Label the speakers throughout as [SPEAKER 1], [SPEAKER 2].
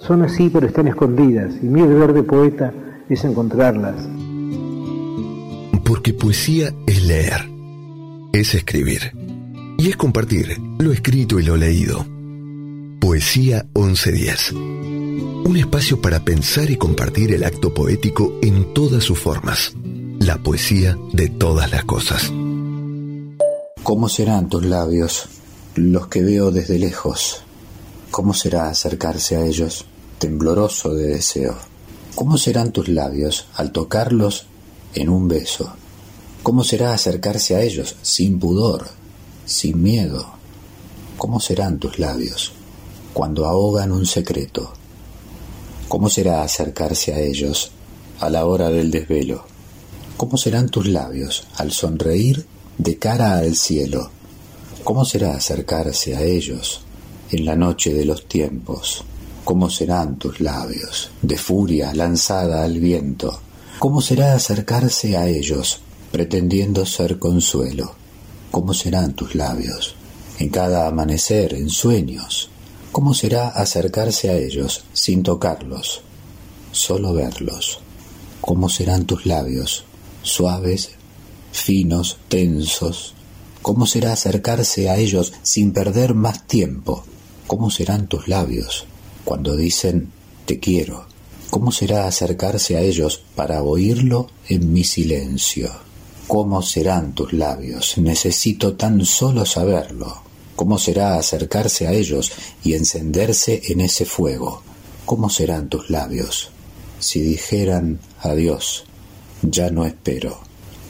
[SPEAKER 1] son así pero están escondidas y mi deber de poeta es encontrarlas.
[SPEAKER 2] Porque poesía es leer, es escribir y es compartir lo escrito y lo leído. Poesía 1110. Un espacio para pensar y compartir el acto poético en todas sus formas. La poesía de todas las cosas.
[SPEAKER 3] ¿Cómo serán tus labios, los que veo desde lejos? ¿Cómo será acercarse a ellos, tembloroso de deseo? ¿Cómo serán tus labios al tocarlos en un beso? ¿Cómo será acercarse a ellos sin pudor, sin miedo? ¿Cómo serán tus labios cuando ahogan un secreto? ¿Cómo será acercarse a ellos a la hora del desvelo? ¿Cómo serán tus labios al sonreír de cara al cielo? ¿Cómo será acercarse a ellos en la noche de los tiempos. ¿Cómo serán tus labios, de furia lanzada al viento? ¿Cómo será acercarse a ellos, pretendiendo ser consuelo? ¿Cómo serán tus labios, en cada amanecer, en sueños? ¿Cómo será acercarse a ellos sin tocarlos, solo verlos? ¿Cómo serán tus labios, suaves, finos, tensos? ¿Cómo será acercarse a ellos sin perder más tiempo? ¿Cómo serán tus labios cuando dicen te quiero? ¿Cómo será acercarse a ellos para oírlo en mi silencio? ¿Cómo serán tus labios? Necesito tan solo saberlo. ¿Cómo será acercarse a ellos y encenderse en ese fuego? ¿Cómo serán tus labios? Si dijeran adiós, ya no espero.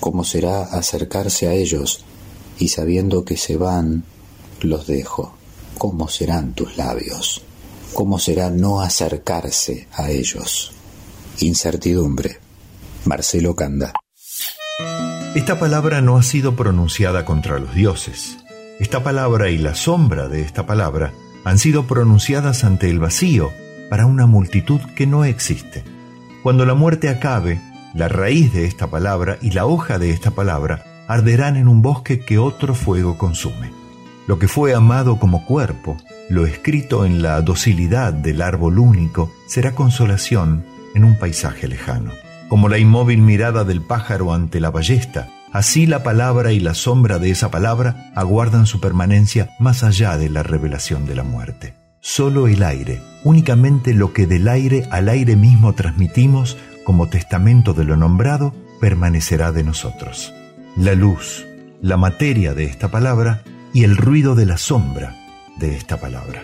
[SPEAKER 3] ¿Cómo será acercarse a ellos y sabiendo que se van, los dejo? ¿Cómo serán tus labios? ¿Cómo será no acercarse a ellos? Incertidumbre. Marcelo Canda.
[SPEAKER 4] Esta palabra no ha sido pronunciada contra los dioses. Esta palabra y la sombra de esta palabra han sido pronunciadas ante el vacío para una multitud que no existe. Cuando la muerte acabe, la raíz de esta palabra y la hoja de esta palabra arderán en un bosque que otro fuego consume. Lo que fue amado como cuerpo, lo escrito en la docilidad del árbol único, será consolación en un paisaje lejano. Como la inmóvil mirada del pájaro ante la ballesta, así la palabra y la sombra de esa palabra aguardan su permanencia más allá de la revelación de la muerte. Solo el aire, únicamente lo que del aire al aire mismo transmitimos como testamento de lo nombrado, permanecerá de nosotros. La luz, la materia de esta palabra y el ruido de la sombra de esta palabra.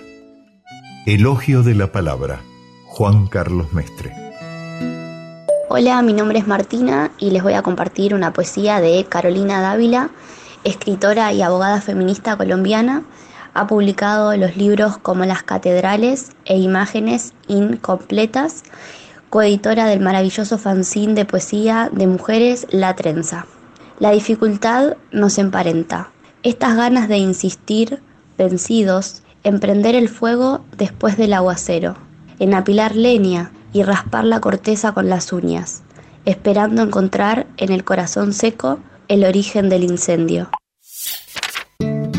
[SPEAKER 4] Elogio de la palabra, Juan Carlos Mestre.
[SPEAKER 5] Hola, mi nombre es Martina y les voy a compartir una poesía de Carolina Dávila, escritora y abogada feminista colombiana. Ha publicado los libros como Las Catedrales e Imágenes Incompletas, coeditora del maravilloso fanzine de poesía de mujeres La Trenza. La dificultad nos emparenta. Estas ganas de insistir, vencidos, en prender el fuego después del aguacero, en apilar leña y raspar la corteza con las uñas, esperando encontrar en el corazón seco el origen del incendio.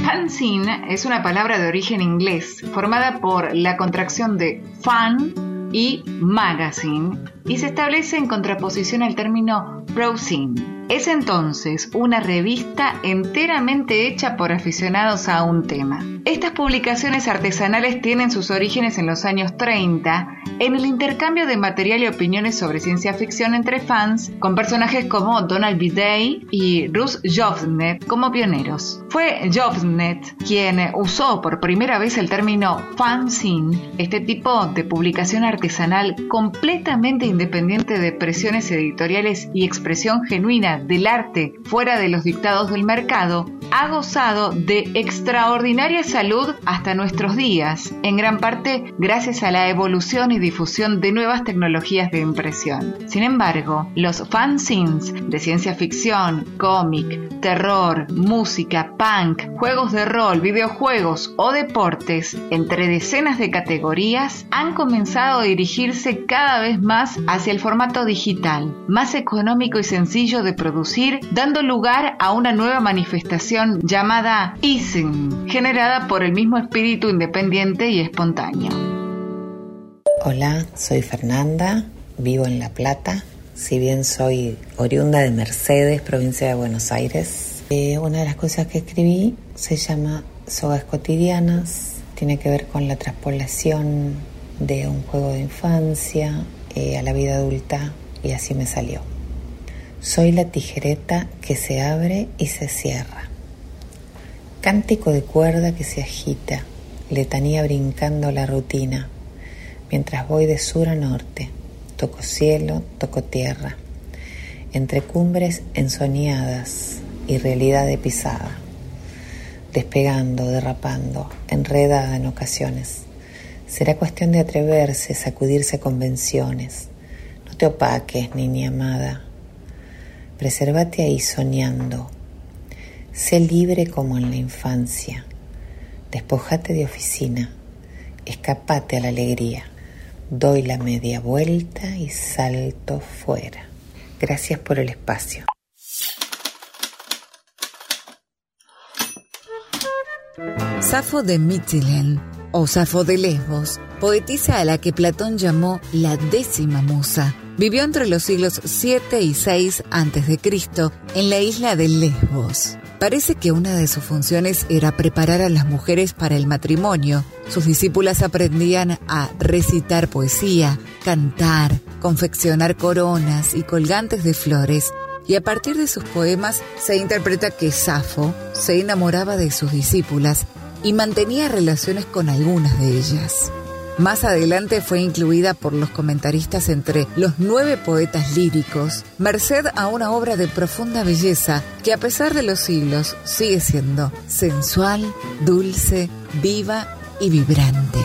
[SPEAKER 6] Fanzine es una palabra de origen inglés formada por la contracción de fan y magazine y se establece en contraposición al término browsing es entonces una revista enteramente hecha por aficionados a un tema. Estas publicaciones artesanales tienen sus orígenes en los años 30 en el intercambio de material y opiniones sobre ciencia ficción entre fans con personajes como Donald B. Day y Russ Jovnet como pioneros. Fue Jovnet quien usó por primera vez el término fanzine, este tipo de publicación artesanal completamente independiente de presiones editoriales y expresión genuina del arte fuera de los dictados del mercado ha gozado de extraordinaria salud hasta nuestros días, en gran parte gracias a la evolución y difusión de nuevas tecnologías de impresión. Sin embargo, los fanzines de ciencia ficción, cómic, terror, música, punk, juegos de rol, videojuegos o deportes, entre decenas de categorías, han comenzado a dirigirse cada vez más hacia el formato digital, más económico y sencillo de producir, dando lugar a una nueva manifestación llamada Easing, generada por el mismo espíritu independiente y espontáneo.
[SPEAKER 7] Hola, soy Fernanda, vivo en La Plata, si bien soy oriunda de Mercedes, provincia de Buenos Aires. Eh, una de las cosas que escribí se llama Sogas cotidianas, tiene que ver con la traspolación de un juego de infancia eh, a la vida adulta y así me salió. Soy la tijereta que se abre y se cierra. Cántico de cuerda que se agita, letanía brincando la rutina, mientras voy de sur a norte, toco cielo, toco tierra, entre cumbres ensoñadas y realidad de pisada, despegando, derrapando, enredada en ocasiones. Será cuestión de atreverse, sacudirse convenciones. No te opaques, niña amada. Presérvate ahí soñando Sé libre como en la infancia. Despojate de oficina. Escapate a la alegría. Doy la media vuelta y salto fuera. Gracias por el espacio.
[SPEAKER 8] Safo de Mitilene o Safo de Lesbos, poetisa a la que Platón llamó la décima musa, vivió entre los siglos 7 y 6 a.C. en la isla de Lesbos. Parece que una de sus funciones era preparar a las mujeres para el matrimonio. Sus discípulas aprendían a recitar poesía, cantar, confeccionar coronas y colgantes de flores, y a partir de sus poemas se interpreta que Safo se enamoraba de sus discípulas y mantenía relaciones con algunas de ellas. Más adelante fue incluida por los comentaristas entre los nueve poetas líricos, merced a una obra de profunda belleza que a pesar de los siglos sigue siendo sensual, dulce, viva y vibrante.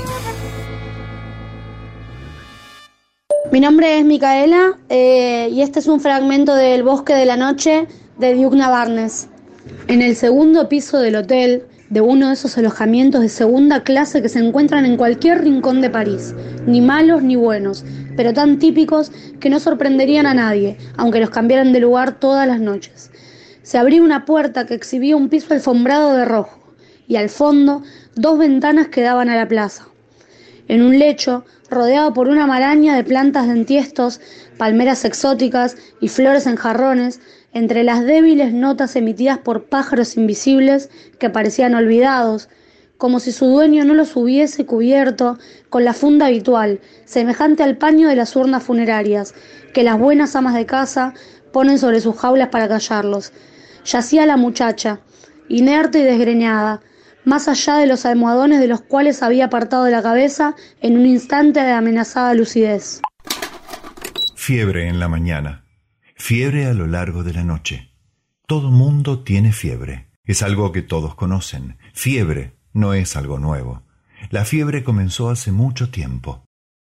[SPEAKER 9] Mi nombre es Micaela eh, y este es un fragmento del Bosque de la Noche de Diugna Barnes. En el segundo piso del hotel, de uno de esos alojamientos de segunda clase que se encuentran en cualquier rincón de París, ni malos ni buenos, pero tan típicos que no sorprenderían a nadie, aunque los cambiaran de lugar todas las noches. Se abría una puerta que exhibía un piso alfombrado de rojo, y al fondo dos ventanas que daban a la plaza. En un lecho, rodeado por una maraña de plantas de palmeras exóticas y flores en jarrones, entre las débiles notas emitidas por pájaros invisibles que parecían olvidados, como si su dueño no los hubiese cubierto con la funda habitual, semejante al paño de las urnas funerarias, que las buenas amas de casa ponen sobre sus jaulas para callarlos. Yacía la muchacha, inerte y desgreñada, más allá de los almohadones de los cuales había apartado la cabeza en un instante de amenazada lucidez.
[SPEAKER 4] Fiebre en la mañana, fiebre a lo largo de la noche. Todo mundo tiene fiebre. Es algo que todos conocen. Fiebre no es algo nuevo. La fiebre comenzó hace mucho tiempo.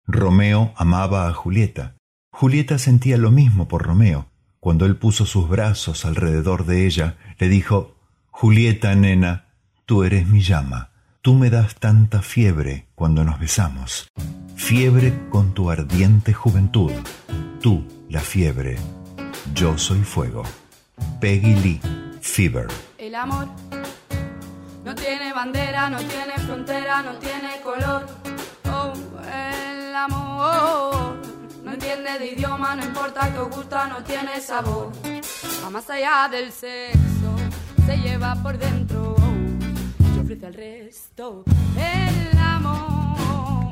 [SPEAKER 4] Romeo amaba a Julieta. Julieta sentía lo mismo por Romeo. Cuando él puso sus brazos alrededor de ella, le dijo, Julieta, nena, Tú eres mi llama, tú me das tanta fiebre cuando nos besamos. Fiebre con tu ardiente juventud, tú la fiebre, yo soy fuego. Peggy Lee, Fever.
[SPEAKER 10] El amor no tiene bandera, no tiene frontera, no tiene color. Oh, el amor no entiende de idioma, no importa que os gusta, no tiene sabor. Va más allá del sexo, se lleva por dentro ofrece al resto. El amor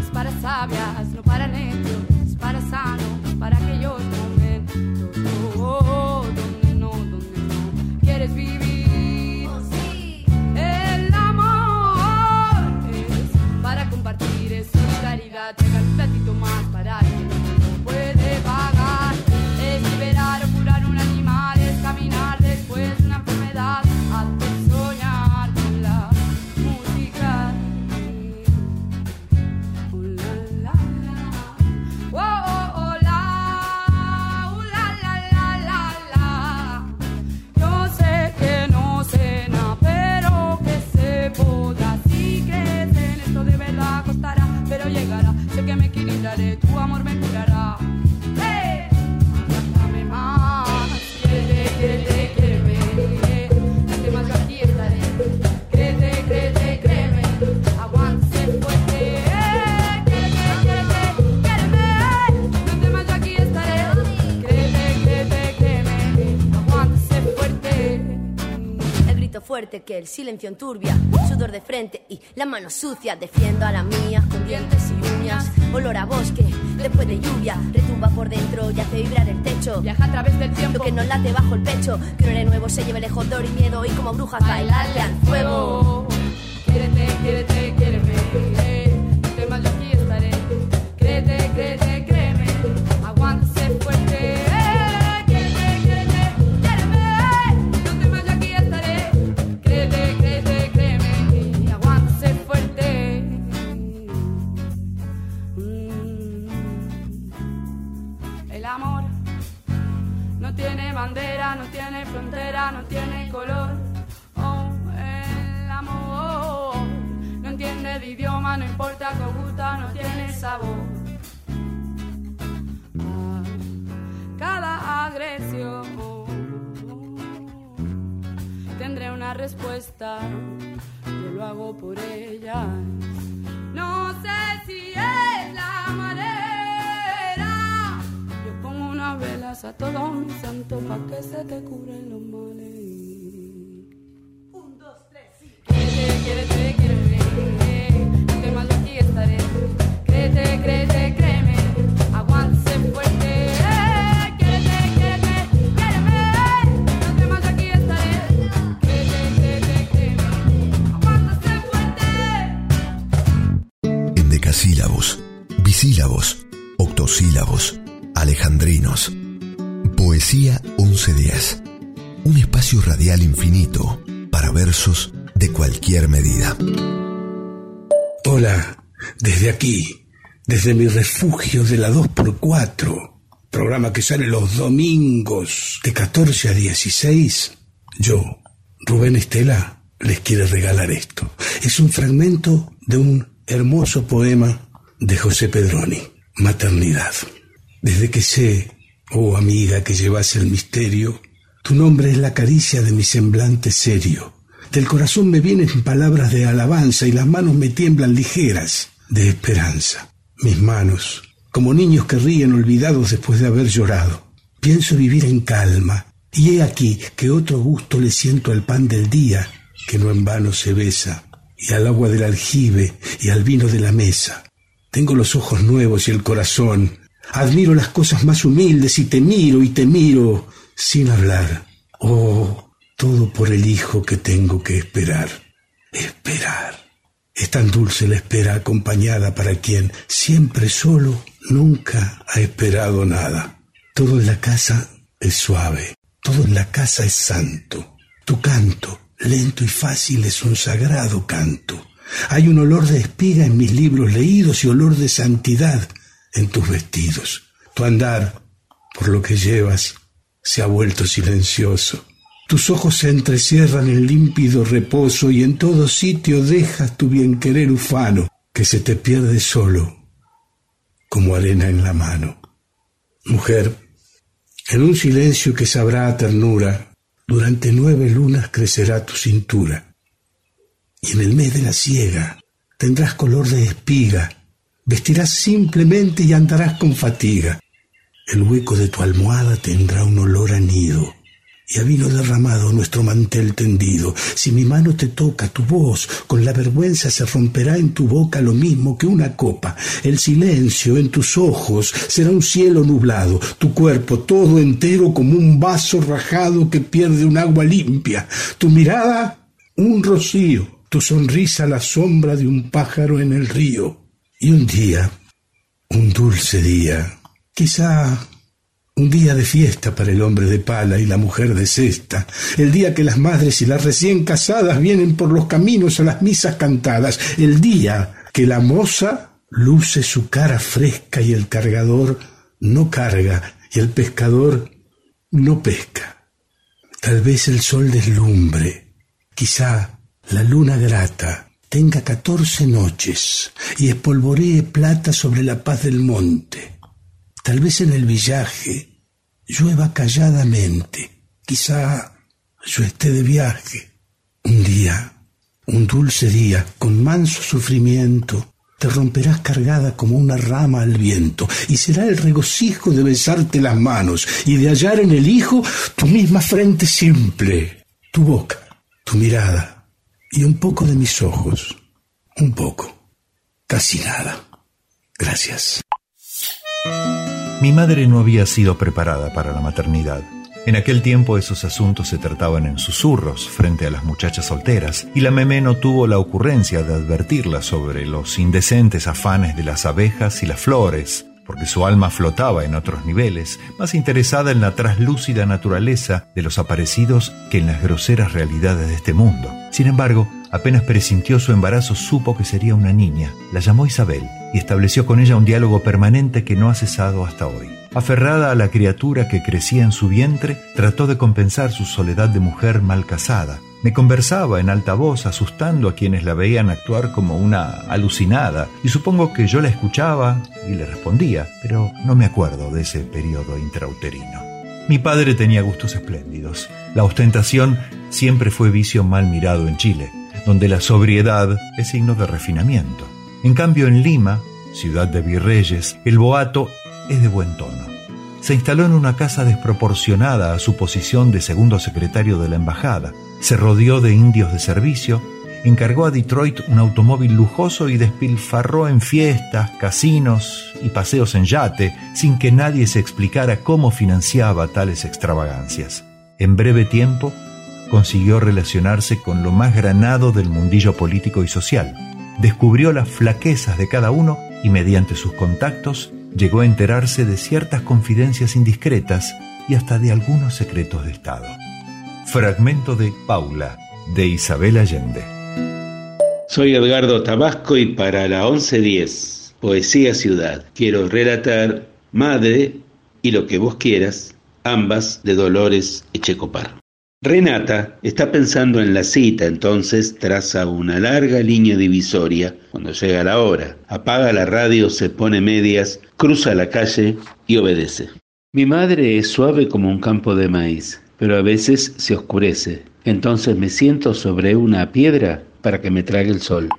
[SPEAKER 10] es para sabias, no para necios, es para sanos, llegar un platito más para tu amor me fuerte
[SPEAKER 11] que el silencio enturbia. Sudor de frente y la mano sucia. Defiendo a la mía con dientes y uñas olor a bosque, después de lluvia, retumba por dentro y hace vibrar el techo.
[SPEAKER 10] Viaja a través del tiempo,
[SPEAKER 11] lo que no late bajo el pecho, que no nuevo se lleve lejos dolor y miedo y como brujas bailarle al fuego.
[SPEAKER 10] Quierete, quierete, quiereme, yo lo hago por ella. No sé si es la manera unas velas a todos mis santos pa' que se te curen los días. Un
[SPEAKER 2] espacio radial infinito para versos de cualquier medida.
[SPEAKER 12] Hola, desde aquí, desde mi refugio de la 2x4, programa que sale los domingos de 14 a 16, yo, Rubén Estela, les quiero regalar esto. Es un fragmento de un hermoso poema de José Pedroni, Maternidad. Desde que sé oh amiga que llevas el misterio, tu nombre es la caricia de mi semblante serio. Del corazón me vienen palabras de alabanza y las manos me tiemblan ligeras de esperanza. Mis manos, como niños que ríen olvidados después de haber llorado. Pienso vivir en calma, y he aquí que otro gusto le siento al pan del día, que no en vano se besa, y al agua del aljibe y al vino de la mesa. Tengo los ojos nuevos y el corazón. Admiro las cosas más humildes y te miro y te miro sin hablar. Oh, todo por el hijo que tengo que esperar. Esperar. Es tan dulce la espera acompañada para quien, siempre solo, nunca ha esperado nada. Todo en la casa es suave, todo en la casa es santo. Tu canto, lento y fácil, es un sagrado canto. Hay un olor de espiga en mis libros leídos y olor de santidad en tus vestidos. Tu andar, por lo que llevas, se ha vuelto silencioso. Tus ojos se entrecierran en límpido reposo y en todo sitio dejas tu bien querer ufano, que se te pierde solo, como arena en la mano. Mujer, en un silencio que sabrá ternura, durante nueve lunas crecerá tu cintura, y en el mes de la siega tendrás color de espiga, vestirás simplemente y andarás con fatiga. El hueco de tu almohada tendrá un olor a nido y a vino derramado nuestro mantel tendido. Si mi mano te toca, tu voz con la vergüenza se romperá en tu boca lo mismo que una copa. El silencio en tus ojos será un cielo nublado, tu cuerpo todo entero como un vaso rajado que pierde un agua limpia, tu mirada un rocío, tu sonrisa la sombra de un pájaro en el río. Y un día, un dulce día, quizá un día de fiesta para el hombre de pala y la mujer de cesta, el día que las madres y las recién casadas vienen por los caminos a las misas cantadas, el día que la moza luce su cara fresca y el cargador no carga y el pescador no pesca. Tal vez el sol deslumbre, quizá la luna grata tenga catorce noches y espolvoree plata sobre la paz del monte. Tal vez en el villaje llueva calladamente. Quizá yo esté de viaje. Un día, un dulce día, con manso sufrimiento, te romperás cargada como una rama al viento, y será el regocijo de besarte las manos y de hallar en el hijo tu misma frente simple, tu boca, tu mirada, y un poco de mis ojos, un poco, casi nada. Gracias.
[SPEAKER 4] Mi madre no había sido preparada para la maternidad. En aquel tiempo esos asuntos se trataban en susurros frente a las muchachas solteras, y la memé no tuvo la ocurrencia de advertirla sobre los indecentes afanes de las abejas y las flores, porque su alma flotaba en otros niveles, más interesada en la traslúcida naturaleza de los aparecidos que en las groseras realidades de este mundo. Sin embargo, apenas presintió su embarazo, supo que sería una niña. La llamó Isabel y estableció con ella un diálogo permanente que no ha cesado hasta hoy. Aferrada a la criatura que crecía en su vientre, trató de compensar su soledad de mujer mal casada. Me conversaba en alta voz, asustando a quienes la veían actuar como una alucinada, y supongo que yo la escuchaba y le respondía, pero no me acuerdo de ese periodo intrauterino. Mi padre tenía gustos espléndidos. La ostentación siempre fue vicio mal mirado en Chile, donde la sobriedad es signo de refinamiento. En cambio, en Lima, ciudad de virreyes, el boato es de buen tono. Se instaló en una casa desproporcionada a su posición de segundo secretario de la embajada. Se rodeó de indios de servicio, encargó a Detroit un automóvil lujoso y despilfarró en fiestas, casinos y paseos en yate sin que nadie se explicara cómo financiaba tales extravagancias. En breve tiempo consiguió relacionarse con lo más granado del mundillo político y social descubrió las flaquezas de cada uno y mediante sus contactos llegó a enterarse de ciertas confidencias indiscretas y hasta de algunos secretos de Estado. Fragmento de Paula, de Isabel Allende.
[SPEAKER 13] Soy Edgardo Tabasco y para la 1110, Poesía Ciudad, quiero relatar Madre y lo que vos quieras, ambas de Dolores Echecopar. Renata está pensando en la cita, entonces traza una larga línea divisoria cuando llega la hora. Apaga la radio, se pone medias, cruza la calle y obedece. Mi madre es suave como un campo de maíz, pero a veces se oscurece. Entonces me siento sobre una piedra para que me trague el sol.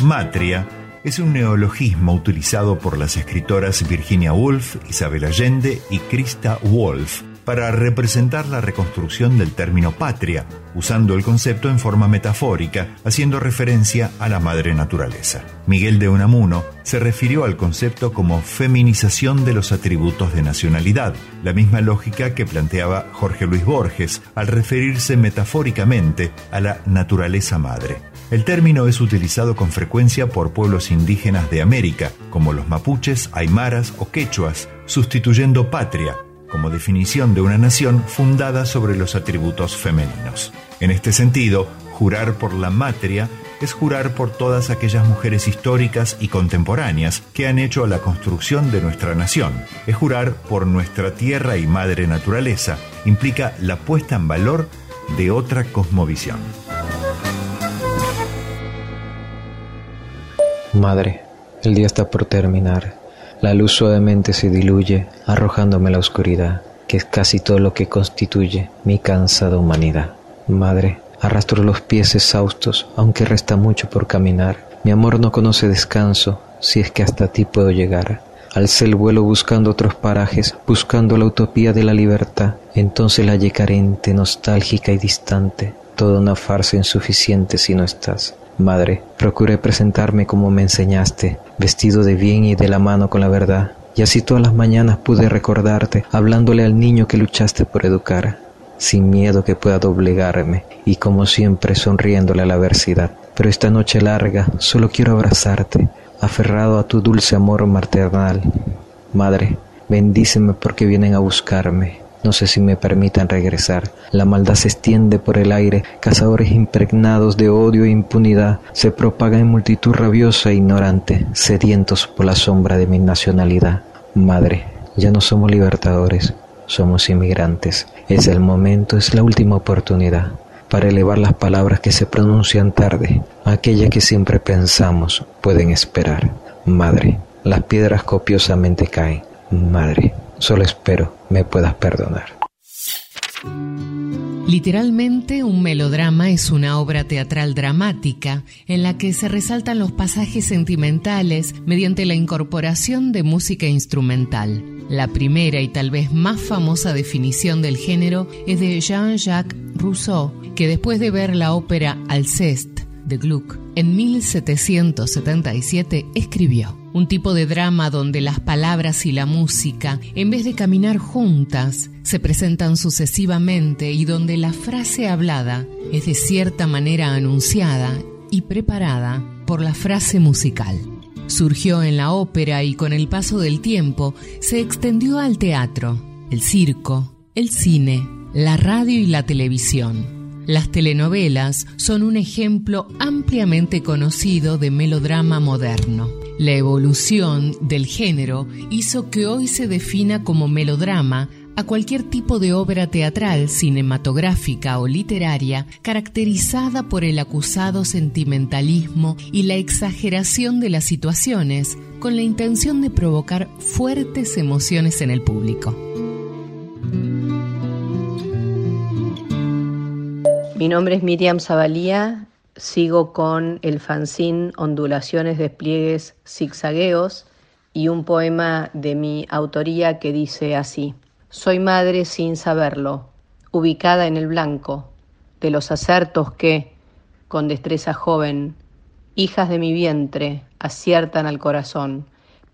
[SPEAKER 4] Matria es un neologismo utilizado por las escritoras Virginia Woolf, Isabel Allende y Krista Wolf para representar la reconstrucción del término patria, usando el concepto en forma metafórica, haciendo referencia a la madre naturaleza. Miguel de Unamuno se refirió al concepto como feminización de los atributos de nacionalidad, la misma lógica que planteaba Jorge Luis Borges al referirse metafóricamente a la naturaleza madre. El término es utilizado con frecuencia por pueblos indígenas de América, como los mapuches, aymaras o quechuas, sustituyendo patria como definición de una nación fundada sobre los atributos femeninos. En este sentido, jurar por la matria es jurar por todas aquellas mujeres históricas y contemporáneas que han hecho la construcción de nuestra nación. Es jurar por nuestra tierra y madre naturaleza. Implica la puesta en valor de otra cosmovisión.
[SPEAKER 14] Madre, el día está por terminar. La luz suavemente se diluye, arrojándome la oscuridad, que es casi todo lo que constituye mi cansada humanidad. Madre, arrastro los pies exhaustos, aunque resta mucho por caminar. Mi amor no conoce descanso, si es que hasta ti puedo llegar. Alcé el vuelo buscando otros parajes, buscando la utopía de la libertad. Entonces la hallé carente, nostálgica y distante, toda una farsa insuficiente si no estás. Madre, procuré presentarme como me enseñaste, vestido de bien y de la mano con la verdad, y así todas las mañanas pude recordarte, hablándole al niño que luchaste por educar, sin miedo que pueda doblegarme, y como siempre sonriéndole a la adversidad. Pero esta noche larga solo quiero abrazarte, aferrado a tu dulce amor maternal. Madre, bendíceme porque vienen a buscarme, no sé si me permitan regresar. La maldad se extiende por el aire, cazadores impregnados de odio e impunidad se propagan en multitud rabiosa e ignorante, sedientos por la sombra de mi nacionalidad. Madre, ya no somos libertadores, somos inmigrantes. Es el momento, es la última oportunidad para elevar las palabras que se pronuncian tarde, aquellas que siempre pensamos pueden esperar. Madre, las piedras copiosamente caen. Madre, Solo espero me puedas perdonar.
[SPEAKER 15] Literalmente, un melodrama es una obra teatral dramática en la que se resaltan los pasajes sentimentales mediante la incorporación de música instrumental. La primera y tal vez más famosa definición del género es de Jean-Jacques Rousseau, que después de ver la ópera Alceste de Gluck en 1777 escribió un tipo de drama donde las palabras y la música, en vez de caminar juntas, se presentan sucesivamente y donde la frase hablada es de cierta manera anunciada y preparada por la frase musical. Surgió en la ópera y con el paso del tiempo se extendió al teatro, el circo, el cine, la radio y la televisión. Las telenovelas son un ejemplo ampliamente conocido de melodrama moderno. La evolución del género hizo que hoy se defina como melodrama a cualquier tipo de obra teatral, cinematográfica o literaria caracterizada por el acusado sentimentalismo y la exageración de las situaciones con la intención de provocar fuertes emociones en el público.
[SPEAKER 16] Mi nombre es Miriam Zabalía, sigo con el fanzine Ondulaciones, Despliegues, Zigzagueos y un poema de mi autoría que dice así. Soy madre sin saberlo, ubicada en el blanco, de los acertos que, con destreza joven, hijas de mi vientre, aciertan al corazón.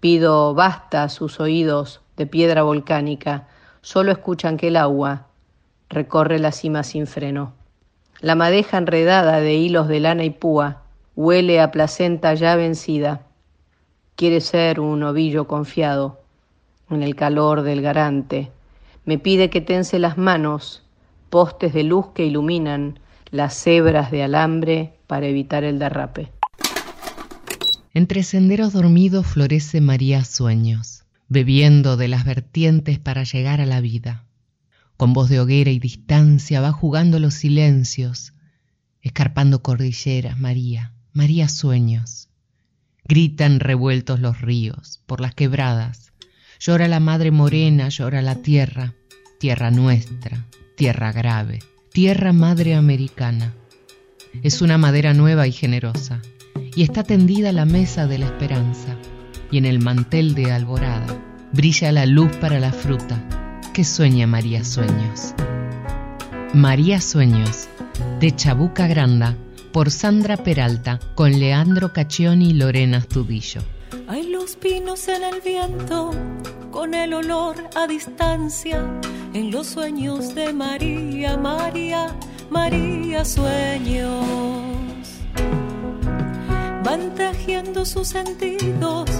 [SPEAKER 16] Pido basta a sus oídos de piedra volcánica, solo escuchan que el agua recorre la cima sin freno. La madeja enredada de hilos de lana y púa huele a placenta ya vencida. Quiere ser un ovillo confiado en el calor del garante. Me pide que tense las manos, postes de luz que iluminan las hebras de alambre para evitar el derrape.
[SPEAKER 15] Entre senderos dormidos florece María Sueños, bebiendo de las vertientes para llegar a la vida. Con voz de hoguera y distancia va jugando los silencios, escarpando cordilleras, María, María Sueños. Gritan revueltos los ríos por las quebradas, llora la madre morena, llora la tierra, tierra nuestra, tierra grave, tierra madre americana. Es una madera nueva y generosa, y está tendida la mesa de la esperanza, y en el mantel de alborada brilla la luz para la fruta que sueña María Sueños. María Sueños, de Chabuca Granda, por Sandra Peralta, con Leandro Caccioni y Lorena Astudillo.
[SPEAKER 17] Hay los pinos en el viento, con el olor a distancia, en los sueños de María, María, María Sueños. Van tejiendo sus sentidos,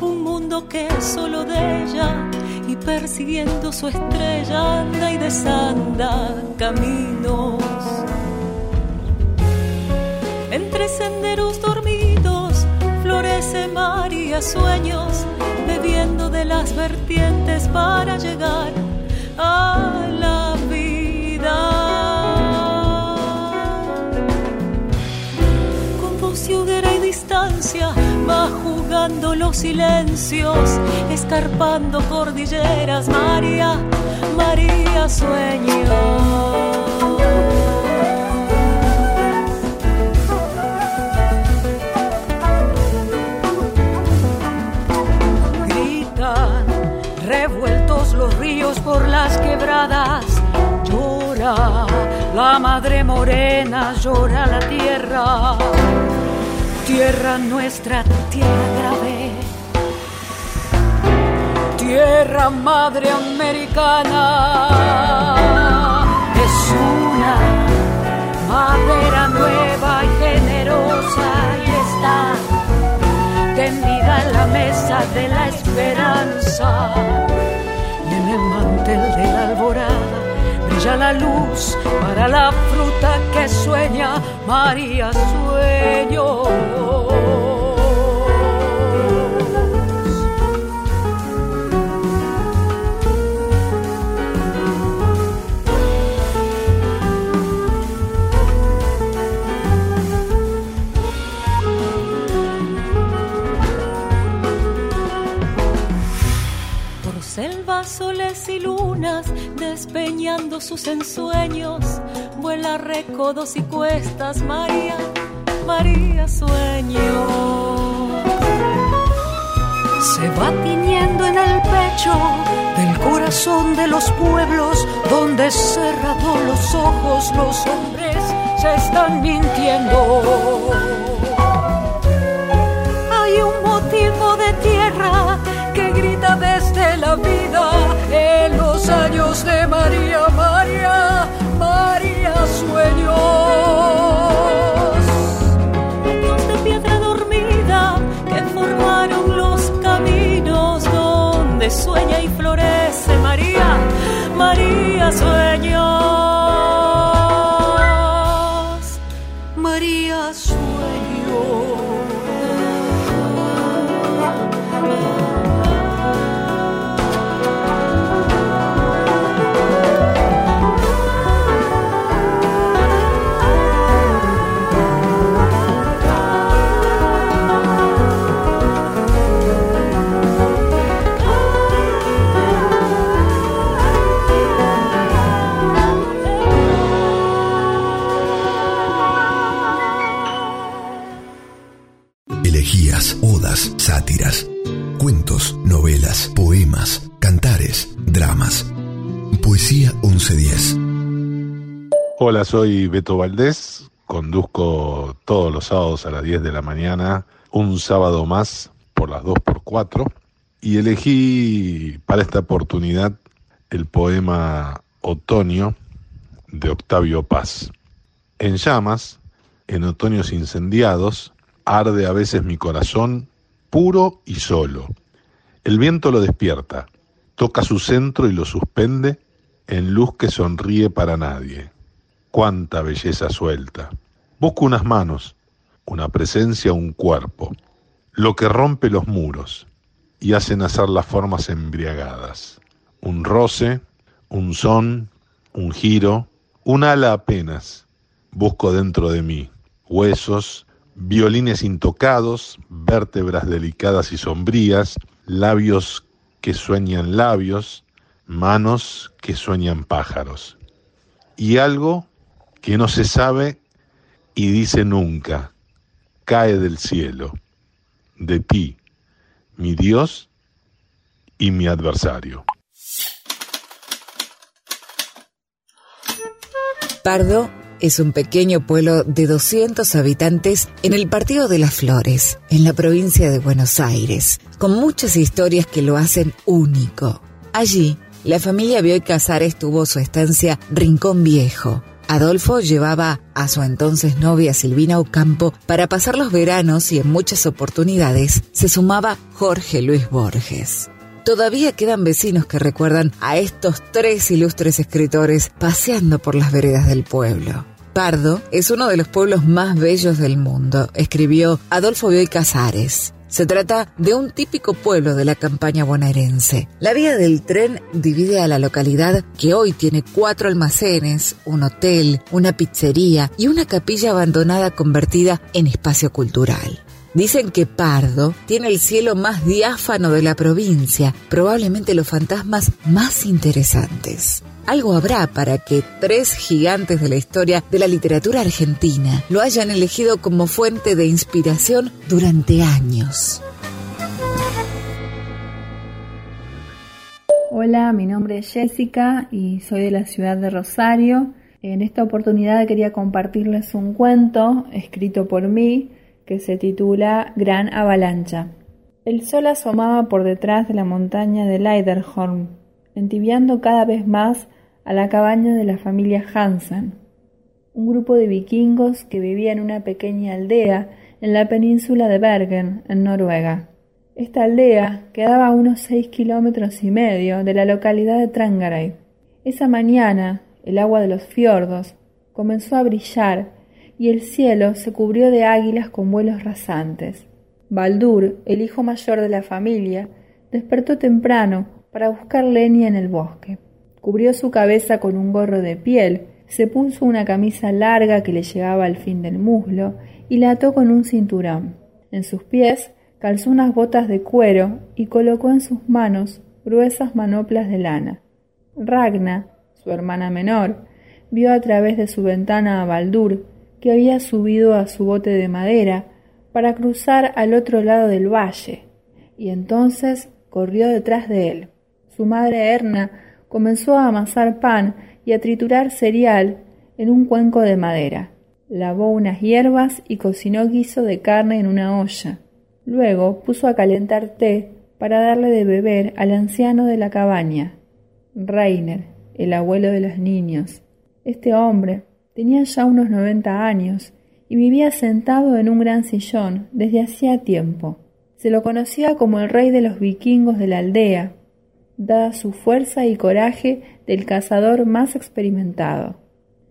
[SPEAKER 17] un mundo que es solo de ella, y persiguiendo su estrella anda y desanda caminos. Entre senderos dormidos florece María sueños, bebiendo de las vertientes para llegar a la va jugando los silencios, escarpando cordilleras, María, María sueños. los ríos por las quebradas. Llora la madre morena, llora la tierra. Tierra nuestra, tierra grave. Tierra madre americana. Es una madera nueva y generosa y está tendida en la mesa de la esperanza en el mantel de la alborada brilla la luz para la fruta que sueña María Sueño. Sus ensueños, vuela recodos y cuestas, María, María sueño. Se va tiñendo en el pecho del corazón de los pueblos, donde cerrados los ojos los hombres se están mintiendo. Hay un motivo de tierra que grita desde la vida los años de María, María, María sueños. Años de piedra dormida que formaron los caminos donde sueña y florece María, María sueños.
[SPEAKER 18] Soy Beto Valdés. Conduzco todos los sábados a las 10 de la mañana, un sábado más por las 2 por 4 y elegí para esta oportunidad el poema Otoño de Octavio Paz. En llamas, en otoños incendiados, arde a veces mi corazón puro y solo. El viento lo despierta, toca su centro y lo suspende en luz que sonríe para nadie. Cuánta belleza suelta. Busco unas manos, una presencia, un cuerpo. lo que rompe los muros y hace nacer las formas embriagadas. Un roce, un son, un giro, un ala apenas. Busco dentro de mí huesos, violines intocados, vértebras delicadas y sombrías, labios que sueñan labios, manos que sueñan pájaros. Y algo que no se sabe y dice nunca, cae del cielo, de ti, mi Dios y mi adversario.
[SPEAKER 8] Pardo es un pequeño pueblo de 200 habitantes en el Partido de las Flores, en la provincia de Buenos Aires, con muchas historias que lo hacen único. Allí, la familia Bioy Casares tuvo su estancia Rincón Viejo. Adolfo llevaba a su entonces novia Silvina Ocampo para pasar los veranos y en muchas oportunidades se sumaba Jorge Luis Borges. Todavía quedan vecinos que recuerdan a estos tres ilustres escritores paseando por las veredas del pueblo. Pardo es uno de los pueblos más bellos del mundo, escribió Adolfo Bioy Casares. Se trata de un típico pueblo de la campaña bonaerense. La vía del tren divide a la localidad que hoy tiene cuatro almacenes, un hotel, una pizzería y una capilla abandonada convertida en espacio cultural. Dicen que Pardo tiene el cielo más diáfano de la provincia, probablemente los fantasmas más interesantes. Algo habrá para que tres gigantes de la historia de la literatura argentina lo hayan elegido como fuente de inspiración durante años.
[SPEAKER 19] Hola, mi nombre es Jessica y soy de la ciudad de Rosario. En esta oportunidad quería compartirles un cuento escrito por mí que se titula Gran Avalancha. El sol asomaba por detrás de la montaña de Leiderhorn, entibiando cada vez más a la cabaña de la familia Hansen, un grupo de vikingos que vivía en una pequeña aldea en la península de Bergen, en Noruega. Esta aldea quedaba a unos seis kilómetros y medio de la localidad de Trangarey. Esa mañana, el agua de los fiordos comenzó a brillar y el cielo se cubrió de águilas con vuelos rasantes. Baldur, el hijo mayor de la familia, despertó temprano para buscar leña en el bosque. Cubrió su cabeza con un gorro de piel, se puso una camisa larga que le llegaba al fin del muslo y la ató con un cinturón. En sus pies calzó unas botas de cuero y colocó en sus manos gruesas manoplas de lana. Ragna, su hermana menor, vio a través de su ventana a Baldur, que había subido a su bote de madera para cruzar al otro lado del valle, y entonces corrió detrás de él. Su madre Erna comenzó a amasar pan y a triturar cereal en un cuenco de madera. Lavó unas hierbas y cocinó guiso de carne en una olla. Luego puso a calentar té para darle de beber al anciano de la cabaña, Reiner, el abuelo de los niños. Este hombre tenía ya unos noventa años y vivía sentado en un gran sillón desde hacía tiempo. Se lo conocía como el rey de los vikingos de la aldea, dada su fuerza y coraje del cazador más experimentado.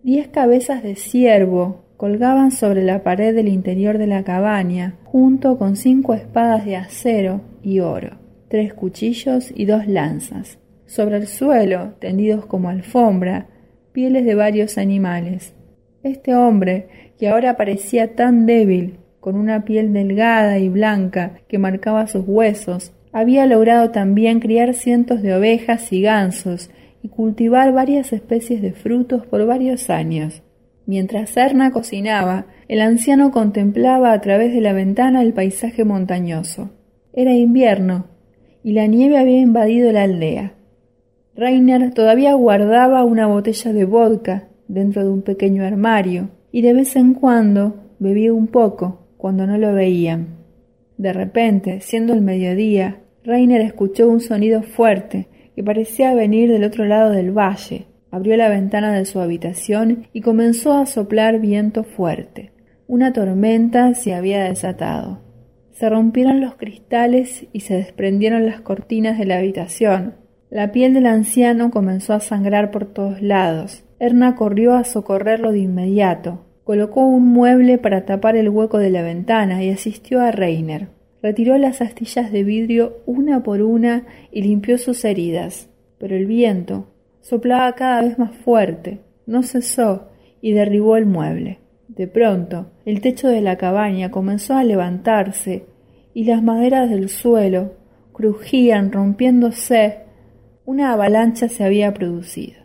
[SPEAKER 19] Diez cabezas de ciervo colgaban sobre la pared del interior de la cabaña, junto con cinco espadas de acero y oro, tres cuchillos y dos lanzas. Sobre el suelo, tendidos como alfombra, pieles de varios animales. Este hombre, que ahora parecía tan débil, con una piel delgada y blanca que marcaba sus huesos, había logrado también criar cientos de ovejas y gansos y cultivar varias especies de frutos por varios años. Mientras Serna cocinaba, el anciano contemplaba a través de la ventana el paisaje montañoso. Era invierno, y la nieve había invadido la aldea. Rainer todavía guardaba una botella de vodka dentro de un pequeño armario, y de vez en cuando bebía un poco cuando no lo veían. De repente, siendo el mediodía, Rainer escuchó un sonido fuerte que parecía venir del otro lado del valle. Abrió la ventana de su habitación y comenzó a soplar viento fuerte. Una tormenta se había desatado. Se rompieron los cristales y se desprendieron las cortinas de la habitación. La piel del anciano comenzó a sangrar por todos lados. Erna corrió a socorrerlo de inmediato. Colocó un mueble para tapar el hueco de la ventana y asistió a Reiner. Retiró las astillas de vidrio una por una y limpió sus heridas. Pero el viento soplaba cada vez más fuerte, no cesó y derribó el mueble. De pronto, el techo de la cabaña comenzó a levantarse y las maderas del suelo crujían rompiéndose. Una avalancha se había producido.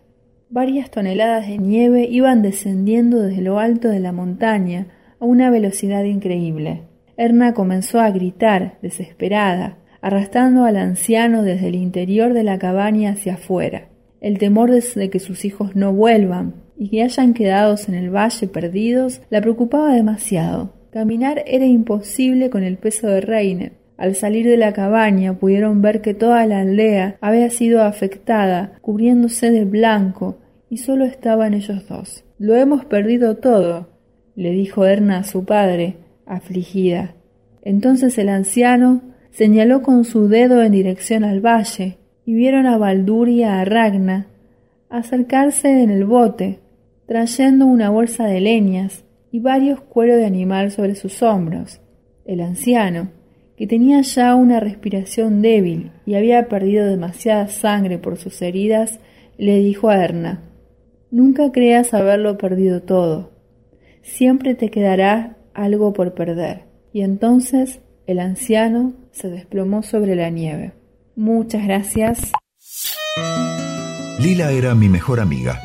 [SPEAKER 19] Varias toneladas de nieve iban descendiendo desde lo alto de la montaña a una velocidad increíble. Erna comenzó a gritar, desesperada, arrastrando al anciano desde el interior de la cabaña hacia afuera. El temor de que sus hijos no vuelvan y que hayan quedado en el valle perdidos la preocupaba demasiado. Caminar era imposible con el peso de Reiner. Al salir de la cabaña pudieron ver que toda la aldea había sido afectada, cubriéndose de blanco, y solo estaban ellos dos. Lo hemos perdido todo, le dijo Erna a su padre, afligida. Entonces el anciano señaló con su dedo en dirección al valle, y vieron a Baldur y a Ragna acercarse en el bote, trayendo una bolsa de leñas y varios cueros de animal sobre sus hombros. El anciano, que tenía ya una respiración débil y había perdido demasiada sangre por sus heridas, le dijo a Erna Nunca creas haberlo perdido todo. Siempre te quedará algo por perder. Y entonces el anciano se desplomó sobre la nieve. Muchas gracias.
[SPEAKER 4] Lila era mi mejor amiga.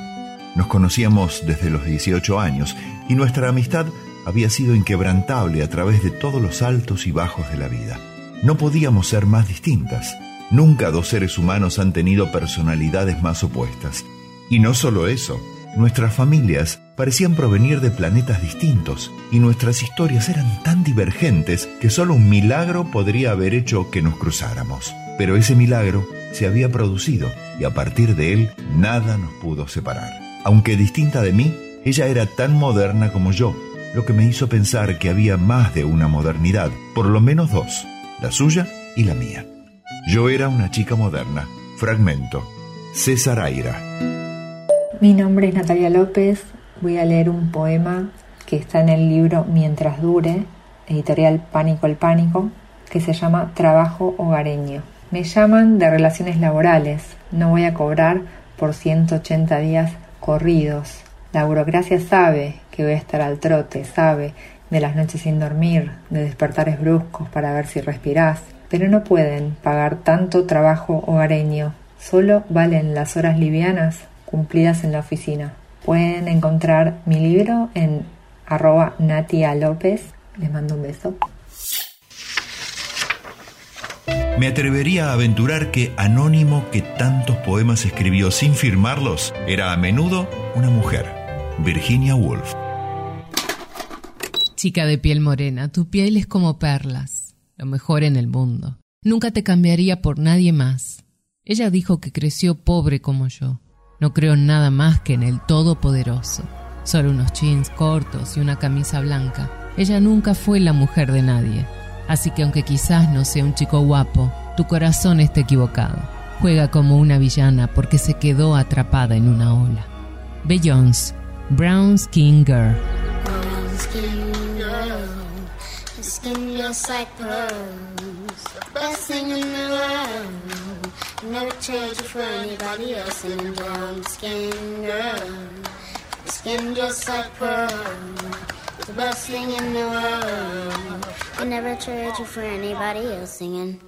[SPEAKER 4] Nos conocíamos desde los 18 años y nuestra amistad había sido inquebrantable a través de todos los altos y bajos de la vida. No podíamos ser más distintas. Nunca dos seres humanos han tenido personalidades más opuestas. Y no solo eso, nuestras familias parecían provenir de planetas distintos y nuestras historias eran tan divergentes que solo un milagro podría haber hecho que nos cruzáramos. Pero ese milagro se había producido y a partir de él nada nos pudo separar. Aunque distinta de mí, ella era tan moderna como yo, lo que me hizo pensar que había más de una modernidad, por lo menos dos, la suya y la mía. Yo era una chica moderna. Fragmento. César Aira.
[SPEAKER 20] Mi nombre es Natalia López. Voy a leer un poema que está en el libro Mientras dure, editorial Pánico el Pánico, que se llama Trabajo Hogareño. Me llaman de relaciones laborales. No voy a cobrar por 180 días corridos. La burocracia sabe que voy a estar al trote, sabe de las noches sin dormir, de despertares bruscos para ver si respirás, pero no pueden pagar tanto trabajo hogareño. Solo valen las horas livianas cumplidas en la oficina. Pueden encontrar mi libro en arroba Natia López. Les mando un beso.
[SPEAKER 4] Me atrevería a aventurar que Anónimo, que tantos poemas escribió sin firmarlos, era a menudo una mujer, Virginia Woolf.
[SPEAKER 15] Chica de piel morena, tu piel es como perlas, lo mejor en el mundo. Nunca te cambiaría por nadie más. Ella dijo que creció pobre como yo. No creo nada más que en el Todopoderoso. Solo unos jeans cortos y una camisa blanca. Ella nunca fue la mujer de nadie. Así que aunque quizás no sea un chico guapo, tu corazón está equivocado. Juega como una villana porque se quedó atrapada en una ola. Beyoncé, Brown Skin Girl.
[SPEAKER 21] Brown skin girl, skin just like pearls, the best. Never trade you for anybody else. A brown skin girl, skin just like pearls. The best thing in the world. I never trade you for anybody else singing.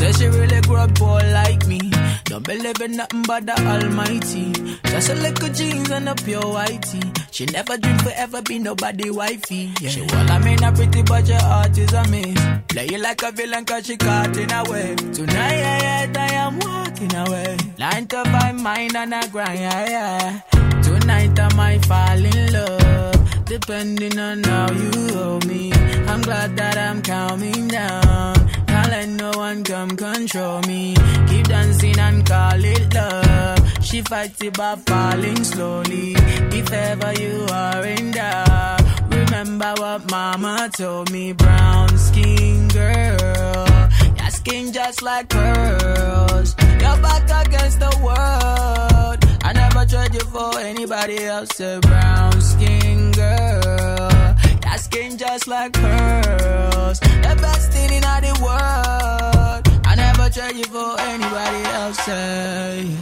[SPEAKER 22] Says she really grew up poor like me. Don't believe in nothing but the Almighty. Just a little jeans and a pure whitey. She never dream forever be nobody wifey. Yeah. She well, I mean a pretty but your heart is a miss. Play you like a villain cause she caught in a way. Tonight, yeah, I am walking away. Nine to five mind and a grind, yeah, yeah. Tonight I might fall in love, depending on how you hold me. I'm glad that I'm calming down. Let no one come control me. Keep dancing and call it love. She fights it by falling slowly. If ever you are in doubt, remember what mama told me. Brown skin girl, your skin just like pearls. Your back against the world. I never trade you for anybody else. A brown skin girl, your skin just like pearls. The best thing in all the world. I never trade you for anybody else. Say.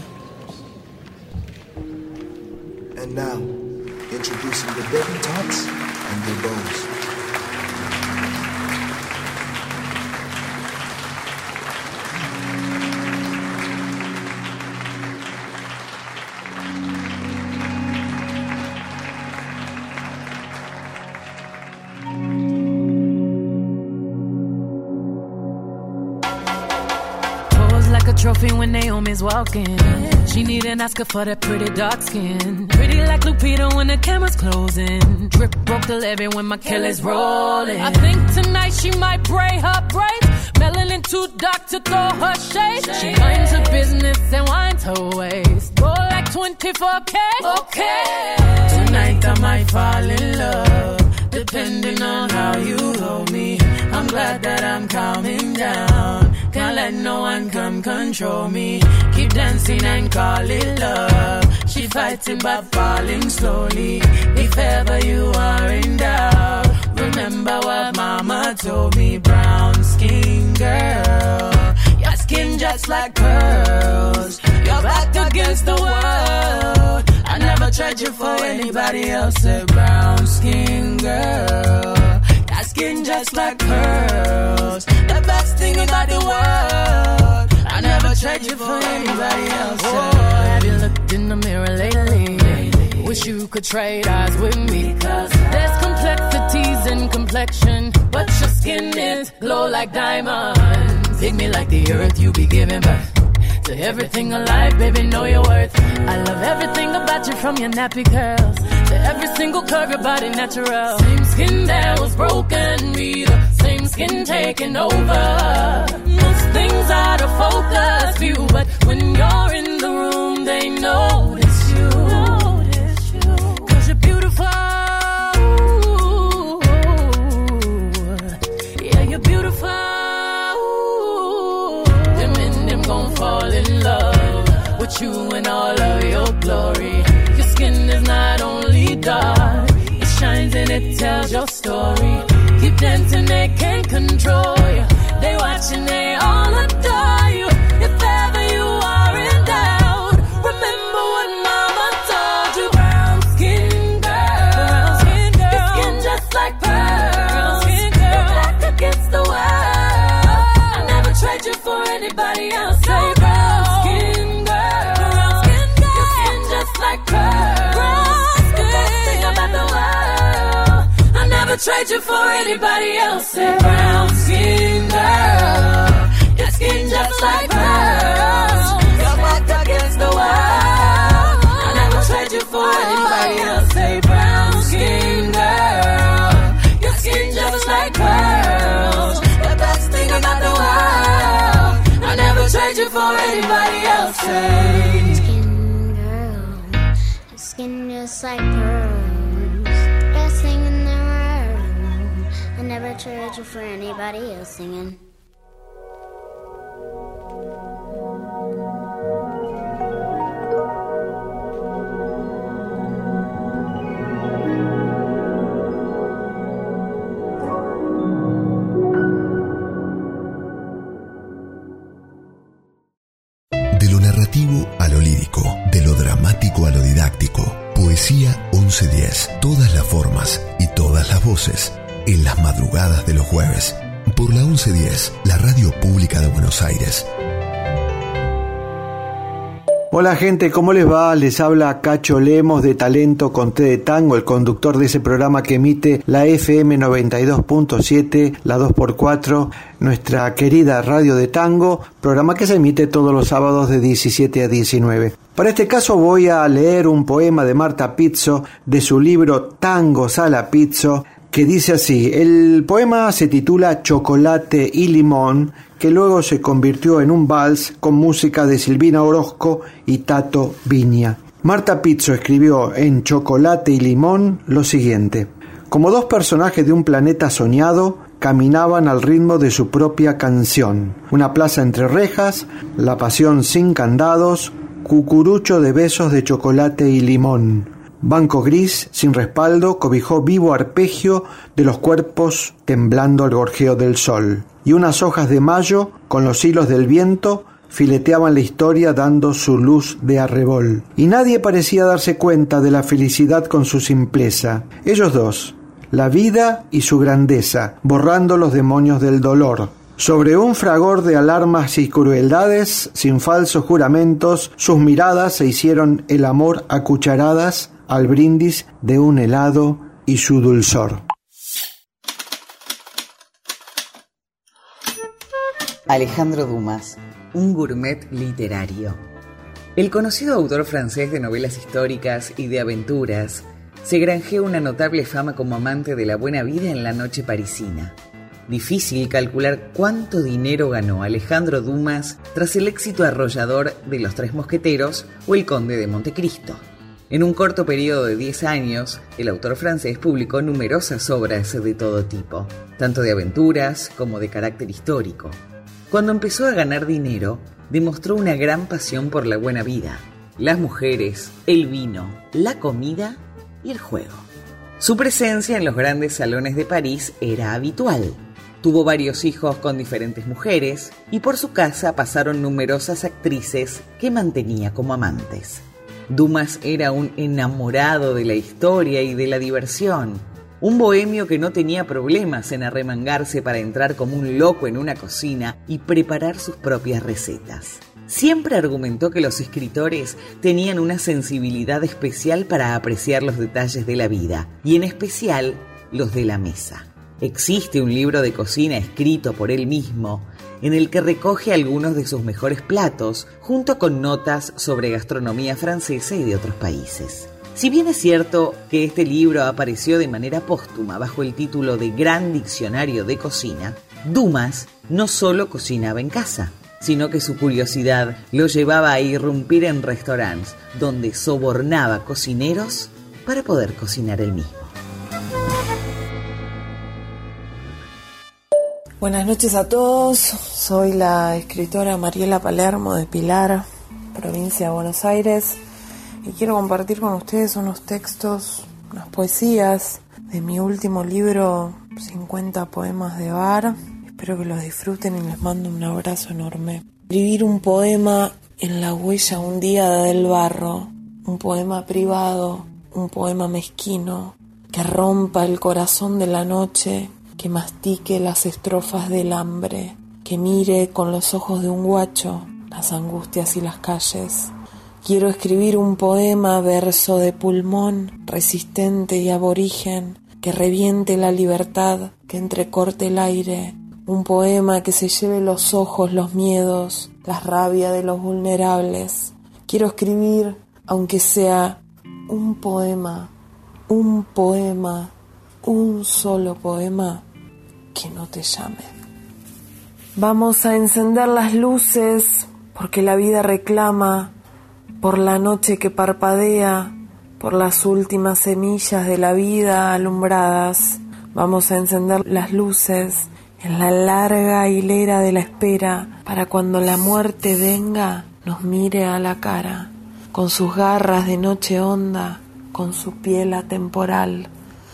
[SPEAKER 23] And now, introducing the debutantes and the bows.
[SPEAKER 24] Trophy when Naomi's walking. She need an Oscar for that pretty dark skin. Pretty like Lupita when the camera's closing. Drip broke the levee when my Kelly's rolling. I think tonight she might braid her braids. Melanin too dark to throw her shade. She minds her business and winds her waist. Go like 24K. Okay. Tonight I might fall in love. Depending on how you hold me. I'm glad that I'm calming down. Can't let no one come control me. Keep dancing and call it love. She fighting but falling slowly. If ever you are in doubt, remember what mama told me. Brown skin girl, your skin just like pearls. You're back against the world. I never tried you for anybody else. A brown skin girl skin just like pearls. The best thing about the world. I never trade you for anybody else. Oh, have you looked in the mirror lately? Wish you could trade eyes with me. Cause there's complexities in complexion, but your skin is glow like diamonds. Pick me like the earth you be giving birth. To everything alive, baby, know your worth. I love everything about you from your nappy curls to every single curve, your body natural. Same skin that was broken, me the same skin taking over. Most things out of focus view, but when you're in the room, they notice it tells your story. Keep dancing, they can't control you. They watching, they all adore Never trade you for anybody else. Say brown skin girl, your skin just like pearls. You're back against the wall. I never trade you for anybody else. Say brown skin girl, your skin just like pearls. The best thing about the world. I never trade you for anybody else. Say.
[SPEAKER 21] Skin girl, your skin just like pearls.
[SPEAKER 2] De lo narrativo a lo lírico, de lo dramático a lo didáctico. Poesía 1110. Todas las formas y todas las voces. En las madrugadas de los jueves. Por la 1110, la radio pública de Buenos Aires.
[SPEAKER 25] Hola gente, ¿cómo les va? Les habla Cacho Lemos de Talento con T de Tango, el conductor de ese programa que emite la FM 92.7, la 2x4, nuestra querida radio de tango, programa que se emite todos los sábados de 17 a 19. Para este caso voy a leer un poema de Marta Pizzo de su libro Tango Sala Pizzo, que dice así, el poema se titula Chocolate y Limón, que luego se convirtió en un vals con música de Silvina Orozco y Tato Viña. Marta Pizzo escribió en Chocolate y Limón lo siguiente, como dos personajes de un planeta soñado, caminaban al ritmo de su propia canción. Una plaza entre rejas, la pasión sin candados, cucurucho de besos de chocolate y limón. Banco gris, sin respaldo, cobijó vivo arpegio de los cuerpos temblando al gorjeo del sol. Y unas hojas de mayo, con los hilos del viento, fileteaban la historia dando su luz de arrebol. Y nadie parecía darse cuenta de la felicidad con su simpleza. Ellos dos, la vida y su grandeza, borrando los demonios del dolor. Sobre un fragor de alarmas y crueldades, sin falsos juramentos, sus miradas se hicieron el amor a cucharadas al brindis de un helado y su dulzor.
[SPEAKER 26] Alejandro Dumas, un gourmet literario. El conocido autor francés de novelas históricas y de aventuras se granjeó una notable fama como amante de la buena vida en la noche parisina. Difícil calcular cuánto dinero ganó Alejandro Dumas tras el éxito arrollador de Los Tres Mosqueteros o El Conde de Montecristo. En un corto periodo de 10 años, el autor francés publicó numerosas obras de todo tipo, tanto de aventuras como de carácter histórico. Cuando empezó a ganar dinero, demostró una gran pasión por la buena vida, las mujeres, el vino, la comida y el juego. Su presencia en los grandes salones de París era habitual. Tuvo varios hijos con diferentes mujeres y por su casa pasaron numerosas actrices que mantenía como amantes. Dumas era un enamorado de la historia y de la diversión, un bohemio que no tenía problemas en arremangarse para entrar como un loco en una cocina y preparar sus propias recetas. Siempre argumentó que los escritores tenían una sensibilidad especial para apreciar los detalles de la vida, y en especial los de la mesa. Existe un libro de cocina escrito por él mismo en el que recoge algunos de sus mejores platos, junto con notas sobre gastronomía francesa y de otros países. Si bien es cierto que este libro apareció de manera póstuma bajo el título de Gran Diccionario de Cocina, Dumas no solo cocinaba en casa, sino que su curiosidad lo llevaba a irrumpir en restaurantes donde sobornaba cocineros para poder cocinar él mismo.
[SPEAKER 27] Buenas noches a todos, soy la escritora Mariela Palermo de Pilar, provincia de Buenos Aires, y quiero compartir con ustedes unos textos, unas poesías de mi último libro, 50 poemas de bar. Espero que los disfruten y les mando un abrazo enorme. Escribir un poema en la huella un día del barro, un poema privado, un poema mezquino, que rompa el corazón de la noche que mastique las estrofas del hambre, que mire con los ojos de un guacho las angustias y las calles. Quiero escribir un poema verso de pulmón, resistente y aborigen, que reviente la libertad, que entrecorte el aire, un poema que se lleve los ojos, los miedos, la rabia de los vulnerables. Quiero escribir, aunque sea un poema, un poema, un solo poema que no te llame. Vamos a encender las luces porque la vida reclama por la noche que parpadea, por las últimas semillas de la vida alumbradas. Vamos a encender las luces en la larga hilera de la espera para cuando la muerte venga nos mire a la cara, con sus garras de noche honda, con su piel atemporal.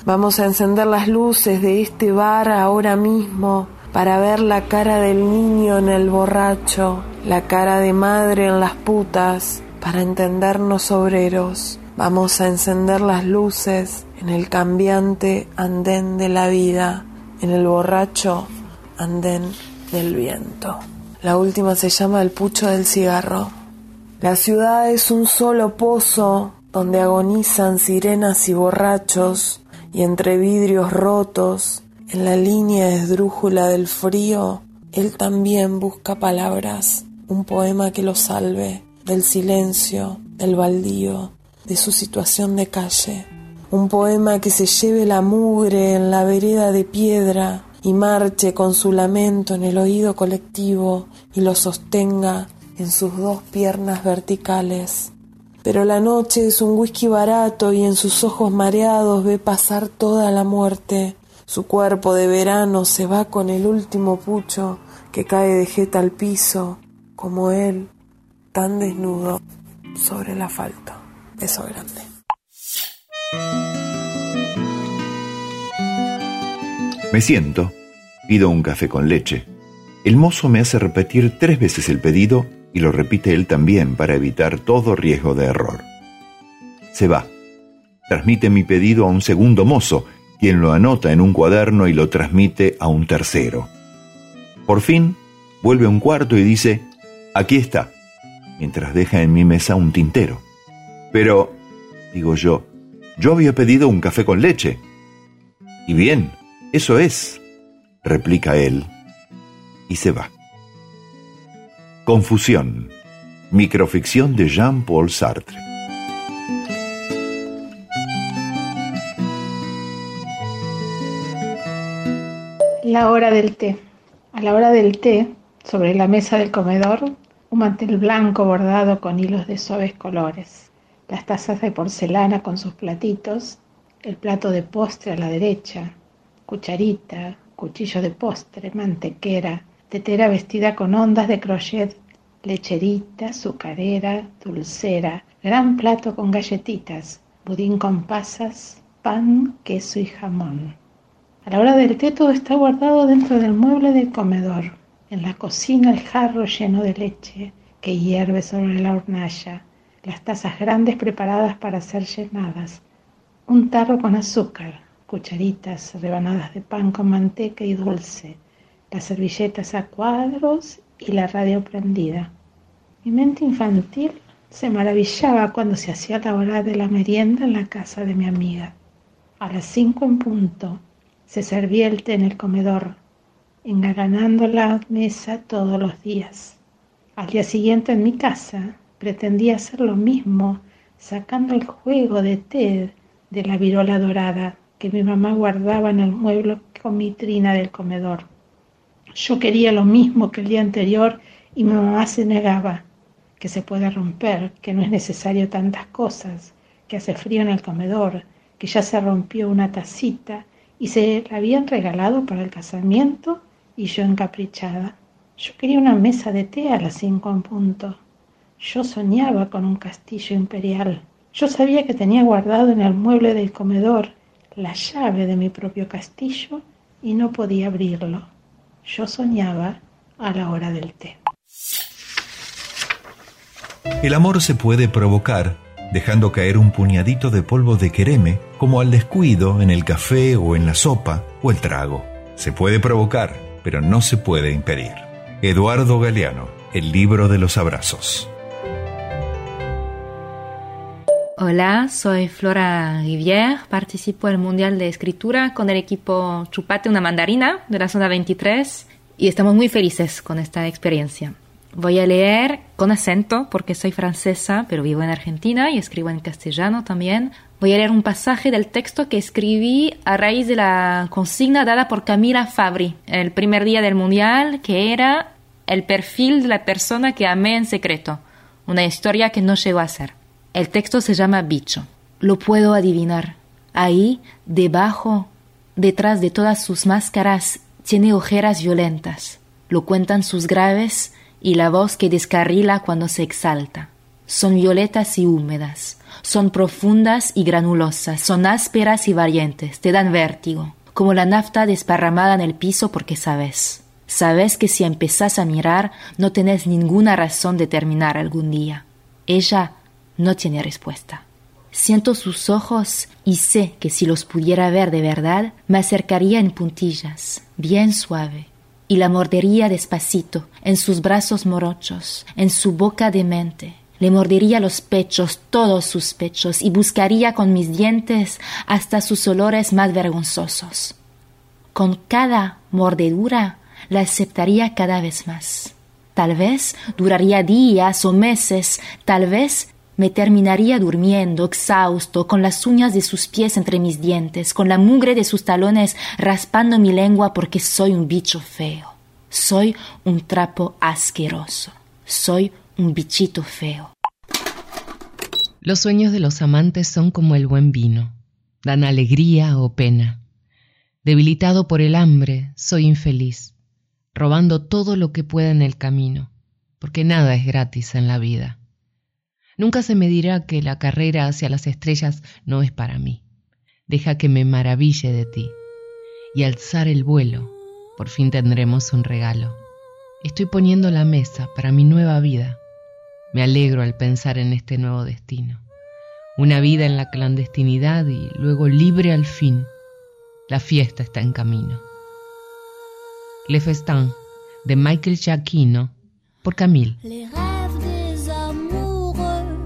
[SPEAKER 27] Vamos a encender las luces de este bar ahora mismo para ver la cara del niño en el borracho, la cara de madre en las putas, para entendernos obreros. Vamos a encender las luces en el cambiante andén de la vida, en el borracho andén del viento. La última se llama El pucho del cigarro. La ciudad es un solo pozo donde agonizan sirenas y borrachos y entre vidrios rotos, en la línea esdrújula del frío, él también busca palabras, un poema que lo salve del silencio, del baldío, de su situación de calle, un poema que se lleve la mugre en la vereda de piedra y marche con su lamento en el oído colectivo y lo sostenga en sus dos piernas verticales pero la noche es un whisky barato y en sus ojos mareados ve pasar toda la muerte. Su cuerpo de verano se va con el último pucho que cae de jeta al piso, como él, tan desnudo sobre el asfalto. Beso grande.
[SPEAKER 4] Me siento, pido un café con leche. El mozo me hace repetir tres veces el pedido y lo repite él también para evitar todo riesgo de error. Se va. Transmite mi pedido a un segundo mozo, quien lo anota en un cuaderno y lo transmite a un tercero. Por fin, vuelve a un cuarto y dice, aquí está, mientras deja en mi mesa un tintero. Pero, digo yo, yo había pedido un café con leche. Y bien, eso es, replica él, y se va. Confusión. Microficción de Jean-Paul Sartre.
[SPEAKER 28] La hora del té. A la hora del té, sobre la mesa del comedor, un mantel blanco bordado con hilos de suaves colores, las tazas de porcelana con sus platitos, el plato de postre a la derecha, cucharita, cuchillo de postre, mantequera, tetera vestida con ondas de crochet, lecherita, azucarera, dulcera, gran plato con galletitas, budín con pasas, pan, queso y jamón. A la hora del té todo está guardado dentro del mueble del comedor. En la cocina el jarro lleno de leche que hierve sobre la hornalla, las tazas grandes preparadas para ser llenadas, un tarro con azúcar, cucharitas, rebanadas de pan con manteca y dulce, las servilletas a cuadros y la radio prendida. Mi mente infantil se maravillaba cuando se hacía la hora de la merienda en la casa de mi amiga. A las cinco en punto se servía el té en el comedor, engalanando la mesa todos los días. Al día siguiente en mi casa pretendía hacer lo mismo, sacando el juego de té de la virola dorada que mi mamá guardaba en el mueble con del comedor. Yo quería lo mismo que el día anterior y mi mamá se negaba, que se puede romper, que no es necesario tantas cosas, que hace frío en el comedor, que ya se rompió una tacita y se la habían regalado para el casamiento y yo encaprichada. Yo quería una mesa de té a las cinco en punto. Yo soñaba con un castillo imperial. Yo sabía que tenía guardado en el mueble del comedor la llave de mi propio castillo y no podía abrirlo. Yo soñaba a la hora del té.
[SPEAKER 4] El amor se puede provocar dejando caer un puñadito de polvo de quereme como al descuido en el café o en la sopa o el trago. Se puede provocar, pero no se puede impedir. Eduardo Galeano, El libro de los abrazos.
[SPEAKER 29] Hola, soy Flora Rivière, participo en el Mundial de Escritura con el equipo Chupate una mandarina de la zona 23 y estamos muy felices con esta experiencia. Voy a leer con acento porque soy francesa, pero vivo en Argentina y escribo en castellano también. Voy a leer un pasaje del texto que escribí a raíz de la consigna dada por Camila Fabri el primer día del Mundial, que era el perfil de la persona que amé en secreto, una historia que no llegó a ser. El texto se llama Bicho. Lo puedo adivinar. Ahí, debajo, detrás de todas sus máscaras, tiene ojeras violentas. Lo cuentan sus graves y la voz que descarrila cuando se exalta. Son violetas y húmedas, son profundas y granulosas, son ásperas y valientes, te dan vértigo, como la nafta desparramada en el piso porque sabes. Sabes que si empezás a mirar no tenés ninguna razón de terminar algún día. Ella no tiene respuesta. Siento sus ojos y sé que si los pudiera ver de verdad, me acercaría en puntillas, bien suave, y la mordería despacito en sus brazos morochos, en su boca demente. Le mordería los pechos, todos sus pechos, y buscaría con mis dientes hasta sus olores más vergonzosos. Con cada mordedura la aceptaría cada vez más. Tal vez duraría días o meses, tal vez me terminaría durmiendo, exhausto, con las uñas de sus pies entre mis dientes, con la mugre de sus talones raspando mi lengua porque soy un bicho feo. Soy un trapo asqueroso. Soy un bichito feo.
[SPEAKER 15] Los sueños de los amantes son como el buen vino. Dan alegría o pena. Debilitado por el hambre, soy infeliz, robando todo lo que pueda en el camino, porque nada es gratis en la vida. Nunca se me dirá que la carrera hacia las estrellas no es para mí. deja que me maraville de ti. Y alzar el vuelo, por fin tendremos un regalo. Estoy poniendo la mesa para mi nueva vida. Me alegro al pensar en este nuevo destino. Una vida en la clandestinidad y luego libre al fin. La fiesta está en camino. Le Festin de Michael Giacchino por Camille.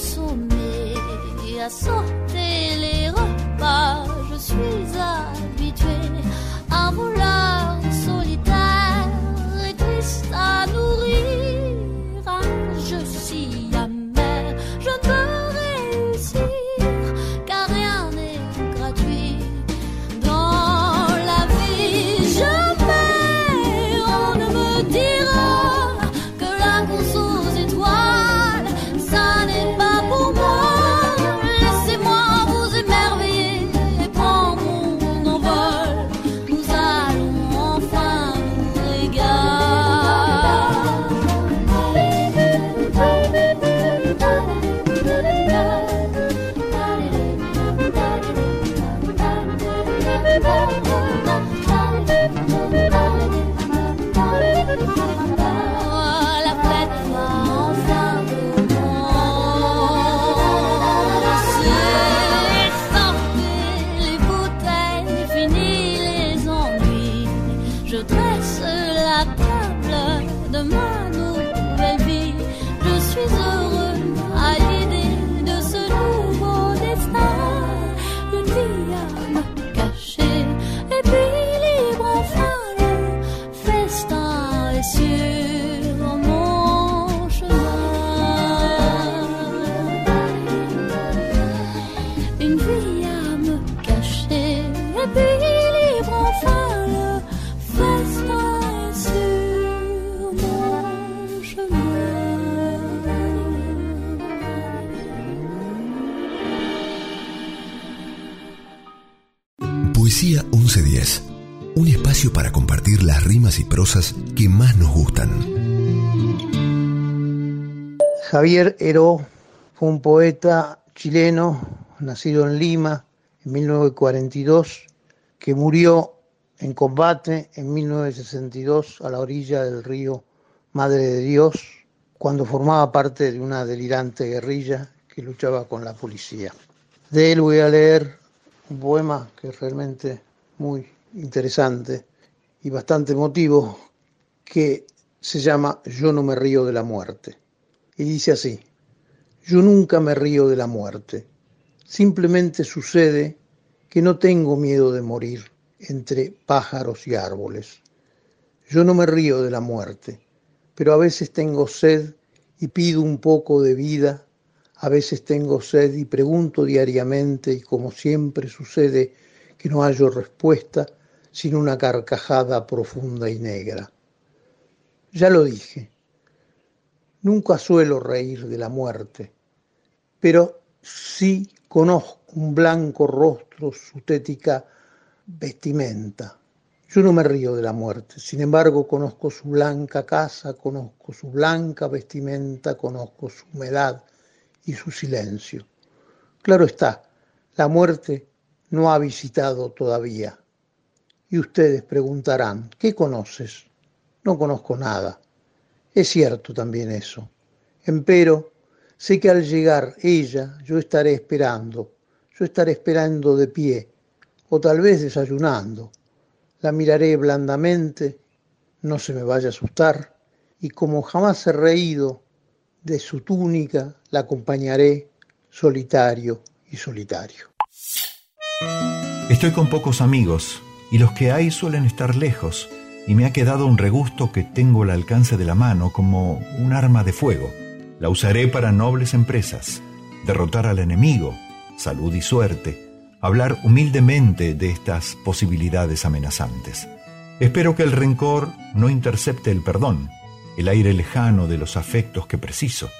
[SPEAKER 30] consommé. À sauter les repas, je suis habituée. Un voleur
[SPEAKER 2] Poesía 1110. Un espacio para compartir las rimas y prosas que más nos gustan.
[SPEAKER 31] Javier Heró fue un poeta chileno, nacido en Lima en 1942, que murió en combate en 1962 a la orilla del río Madre de Dios, cuando formaba parte de una delirante guerrilla que luchaba con la policía. De él voy a leer un poema que es realmente muy interesante y bastante emotivo, que se llama Yo no me río de la muerte. Y dice así, yo nunca me río de la muerte, simplemente sucede que no tengo miedo de morir entre pájaros y árboles. Yo no me río de la muerte, pero a veces tengo sed y pido un poco de vida, a veces tengo sed y pregunto diariamente y como siempre sucede que no hallo respuesta sin una carcajada profunda y negra. Ya lo dije, nunca suelo reír de la muerte, pero sí conozco un blanco rostro, su tética vestimenta. Yo no me río de la muerte, sin embargo conozco su blanca casa, conozco su blanca vestimenta, conozco su humedad y su silencio. Claro está, la muerte no ha visitado todavía. Y ustedes preguntarán, ¿qué conoces? No conozco nada. Es cierto también eso. Empero, sé que al llegar ella, yo estaré esperando, yo estaré esperando de pie, o tal vez desayunando. La miraré blandamente, no se me vaya a asustar, y como jamás he reído de su túnica, la acompañaré solitario y solitario.
[SPEAKER 4] Estoy con pocos amigos y los que hay suelen estar lejos y me ha quedado un regusto que tengo al alcance de la mano como un arma de fuego. La usaré para nobles empresas, derrotar al enemigo, salud y suerte, hablar humildemente de estas posibilidades amenazantes. Espero que el rencor no intercepte el perdón, el aire lejano de los afectos que preciso,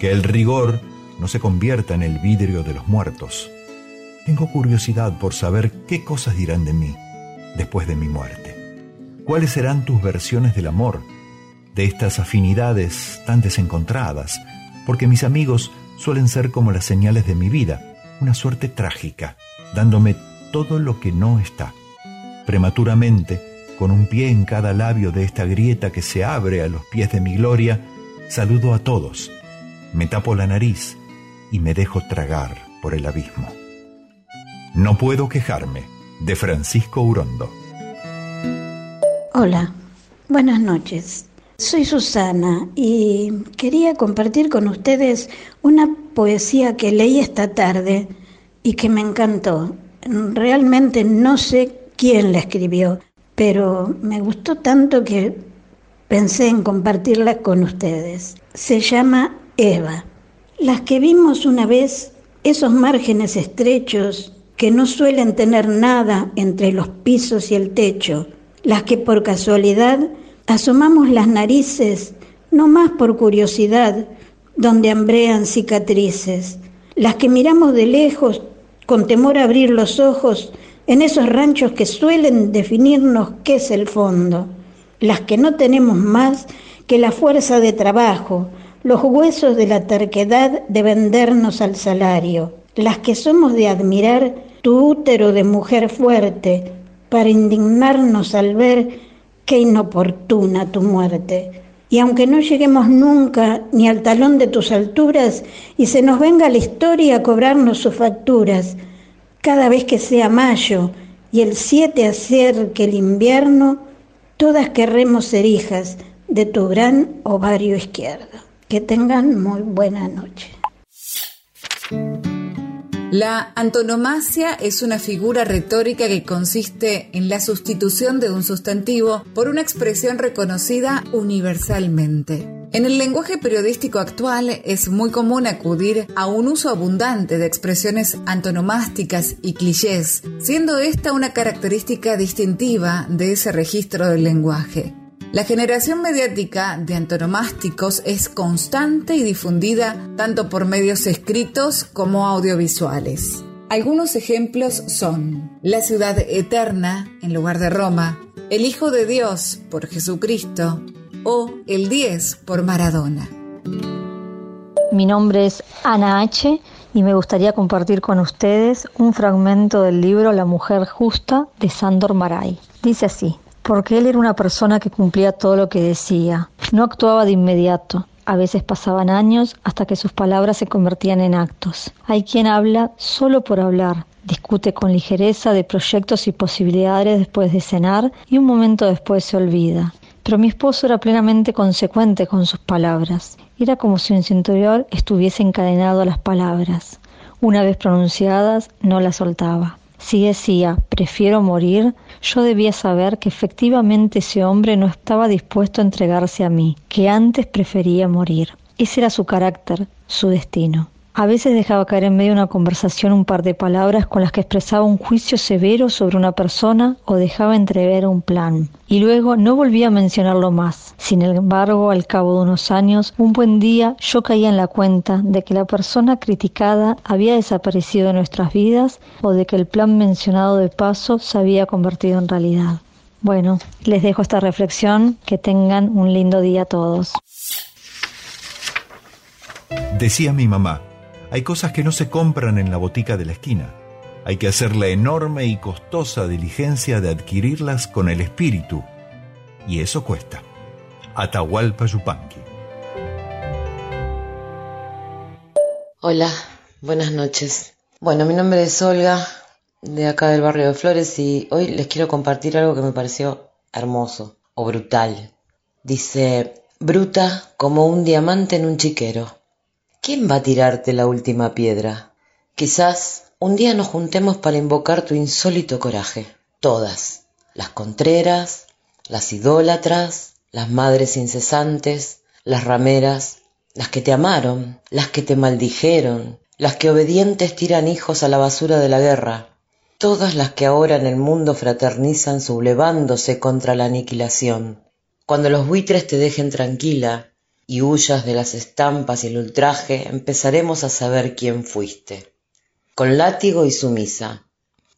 [SPEAKER 4] que el rigor no se convierta en el vidrio de los muertos. Tengo curiosidad por saber qué cosas dirán de mí después de mi muerte. ¿Cuáles serán tus versiones del amor, de estas afinidades tan desencontradas? Porque mis amigos suelen ser como las señales de mi vida, una suerte trágica, dándome todo lo que no está. Prematuramente, con un pie en cada labio de esta grieta que se abre a los pies de mi gloria, saludo a todos, me tapo la nariz y me dejo tragar por el abismo. No puedo quejarme, de Francisco Urondo.
[SPEAKER 32] Hola, buenas noches. Soy Susana y quería compartir con ustedes una poesía que leí esta tarde y que me encantó. Realmente no sé quién la escribió, pero me gustó tanto que pensé en compartirla con ustedes. Se llama Eva. Las que vimos una vez, esos márgenes estrechos que no suelen tener nada entre los pisos y el techo, las que por casualidad asomamos las narices, no más por curiosidad, donde hambrean cicatrices, las que miramos de lejos con temor a abrir los ojos en esos ranchos que suelen definirnos qué es el fondo, las que no tenemos más que la fuerza de trabajo, los huesos de la terquedad de vendernos al salario, las que somos de admirar tu útero de mujer fuerte, para indignarnos al ver qué inoportuna tu muerte. Y aunque no lleguemos nunca ni al talón de tus alturas y se nos venga la historia a cobrarnos sus facturas, cada vez que sea mayo y el siete acerque el invierno, todas querremos ser hijas de tu gran ovario izquierdo. Que tengan muy buena noche.
[SPEAKER 8] La antonomasia es una figura retórica que consiste en la sustitución de un sustantivo por una expresión reconocida universalmente. En el lenguaje periodístico actual es muy común acudir a un uso abundante de expresiones antonomásticas y clichés, siendo esta una característica distintiva de ese registro del lenguaje. La generación mediática de antonomásticos es constante y difundida tanto por medios escritos como audiovisuales. Algunos ejemplos son La ciudad eterna en lugar de Roma, El Hijo de Dios por Jesucristo o El 10 por Maradona.
[SPEAKER 33] Mi nombre es Ana H. y me gustaría compartir con ustedes un fragmento del libro La mujer justa de Sandor Maray. Dice así porque él era una persona que cumplía todo lo que decía. No actuaba de inmediato. A veces pasaban años hasta que sus palabras se convertían en actos. Hay quien habla solo por hablar, discute con ligereza de proyectos y posibilidades después de cenar y un momento después se olvida. Pero mi esposo era plenamente consecuente con sus palabras. Era como si en su interior estuviese encadenado a las palabras. Una vez pronunciadas, no las soltaba. Si decía, prefiero morir, yo debía saber que efectivamente ese hombre no estaba dispuesto a entregarse a mí, que antes prefería morir. Ese era su carácter, su destino. A veces dejaba caer en medio de una conversación un par de palabras con las que expresaba un juicio severo sobre una persona o dejaba entrever un plan. Y luego no volvía a mencionarlo más. Sin embargo, al cabo de unos años, un buen día yo caía en la cuenta de que la persona criticada había desaparecido de nuestras vidas o de que el plan mencionado de paso se había convertido en realidad. Bueno, les dejo esta reflexión. Que tengan un lindo día todos.
[SPEAKER 4] Decía mi mamá, hay cosas que no se compran en la botica de la esquina. Hay que hacer la enorme y costosa diligencia de adquirirlas con el espíritu. Y eso cuesta. Atahualpa Yupanqui.
[SPEAKER 34] Hola, buenas noches. Bueno, mi nombre es Olga, de acá del barrio de Flores, y hoy les quiero compartir algo que me pareció hermoso o brutal. Dice, bruta como un diamante en un chiquero. ¿Quién va a tirarte la última piedra? Quizás un día nos juntemos para invocar tu insólito coraje. Todas, las contreras, las idólatras, las madres incesantes, las rameras, las que te amaron, las que te maldijeron, las que obedientes tiran hijos a la basura de la guerra, todas las que ahora en el mundo fraternizan sublevándose contra la aniquilación. Cuando los buitres te dejen tranquila y huyas de las estampas y el ultraje, empezaremos a saber quién fuiste. Con látigo y sumisa,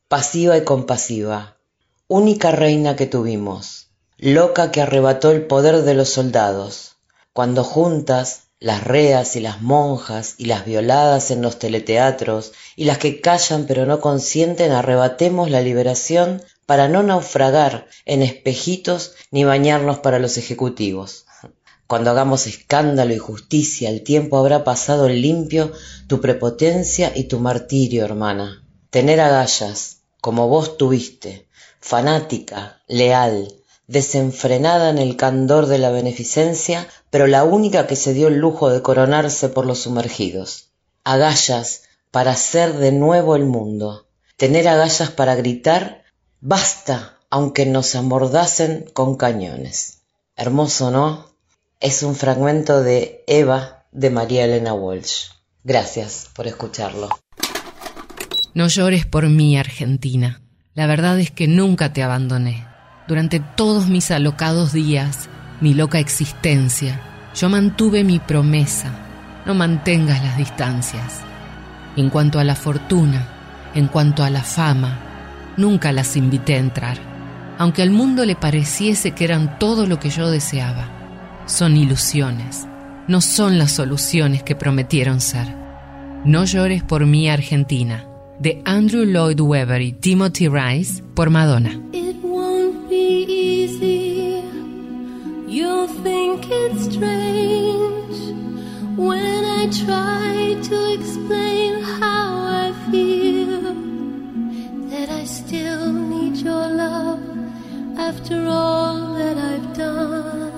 [SPEAKER 34] pasiva y compasiva, única reina que tuvimos, loca que arrebató el poder de los soldados, cuando juntas las reas y las monjas y las violadas en los teleteatros y las que callan pero no consienten arrebatemos la liberación para no naufragar en espejitos ni bañarnos para los ejecutivos. Cuando hagamos escándalo y justicia, el tiempo habrá pasado limpio tu prepotencia y tu martirio, hermana. Tener agallas, como vos tuviste, fanática, leal, desenfrenada en el candor de la beneficencia, pero la única que se dio el lujo de coronarse por los sumergidos. Agallas para hacer de nuevo el mundo. Tener agallas para gritar, basta, aunque nos amordasen con cañones. Hermoso, ¿no? Es un fragmento de Eva de María Elena Walsh. Gracias por escucharlo.
[SPEAKER 15] No llores por mí, Argentina. La verdad es que nunca te abandoné. Durante todos mis alocados días, mi loca existencia, yo mantuve mi promesa. No mantengas las distancias. En cuanto a la fortuna, en cuanto a la fama, nunca las invité a entrar, aunque al mundo le pareciese que eran todo lo que yo deseaba. Son ilusiones, no son las soluciones que prometieron ser. No llores por mí, Argentina, de Andrew Lloyd Webber y Timothy Rice por Madonna.
[SPEAKER 30] It won't be easy. You'll think it's strange when I try to explain how I feel. That I still need your love after all that I've done.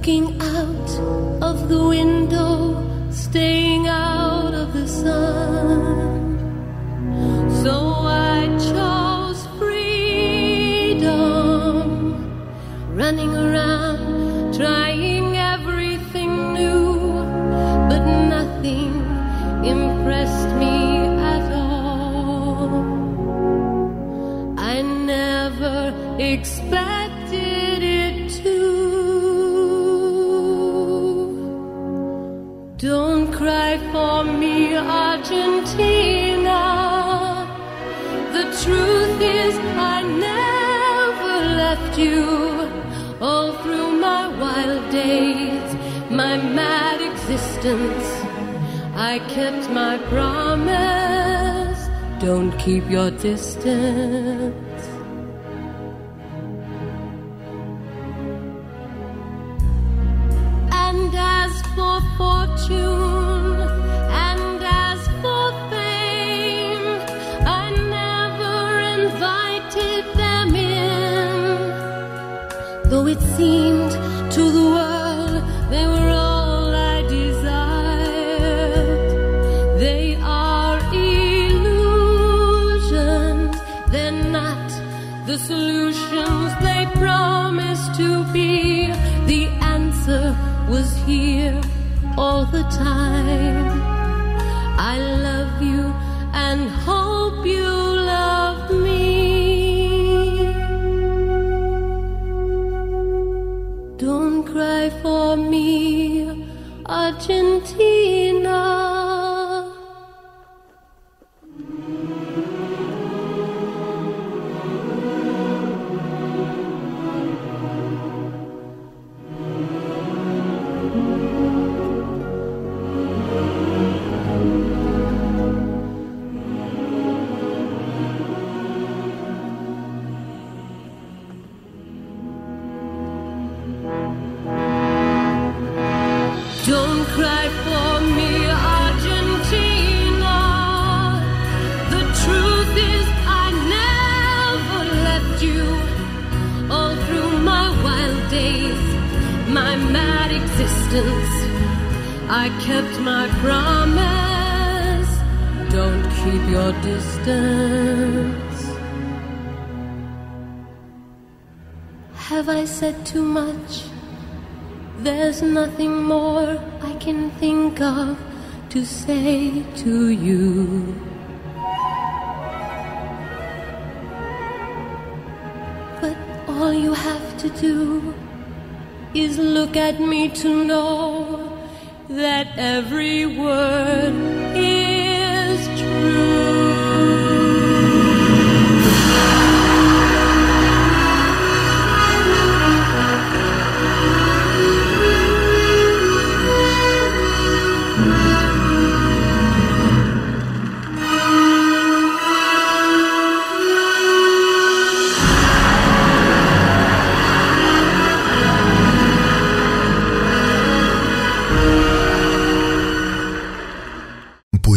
[SPEAKER 30] Looking out of the window, staying Distance. At me to know that every word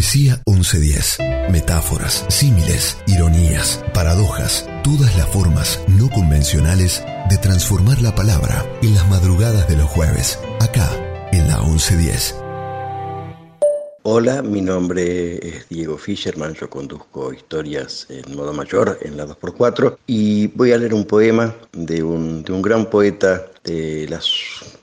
[SPEAKER 2] Poesía 1110. Metáforas, símiles, ironías, paradojas, todas las formas no convencionales de transformar la palabra en las madrugadas de los jueves, acá en la 1110.
[SPEAKER 35] Hola, mi nombre es Diego Fischerman, yo conduzco historias en modo mayor en la 2x4 y voy a leer un poema de un, de un gran poeta de las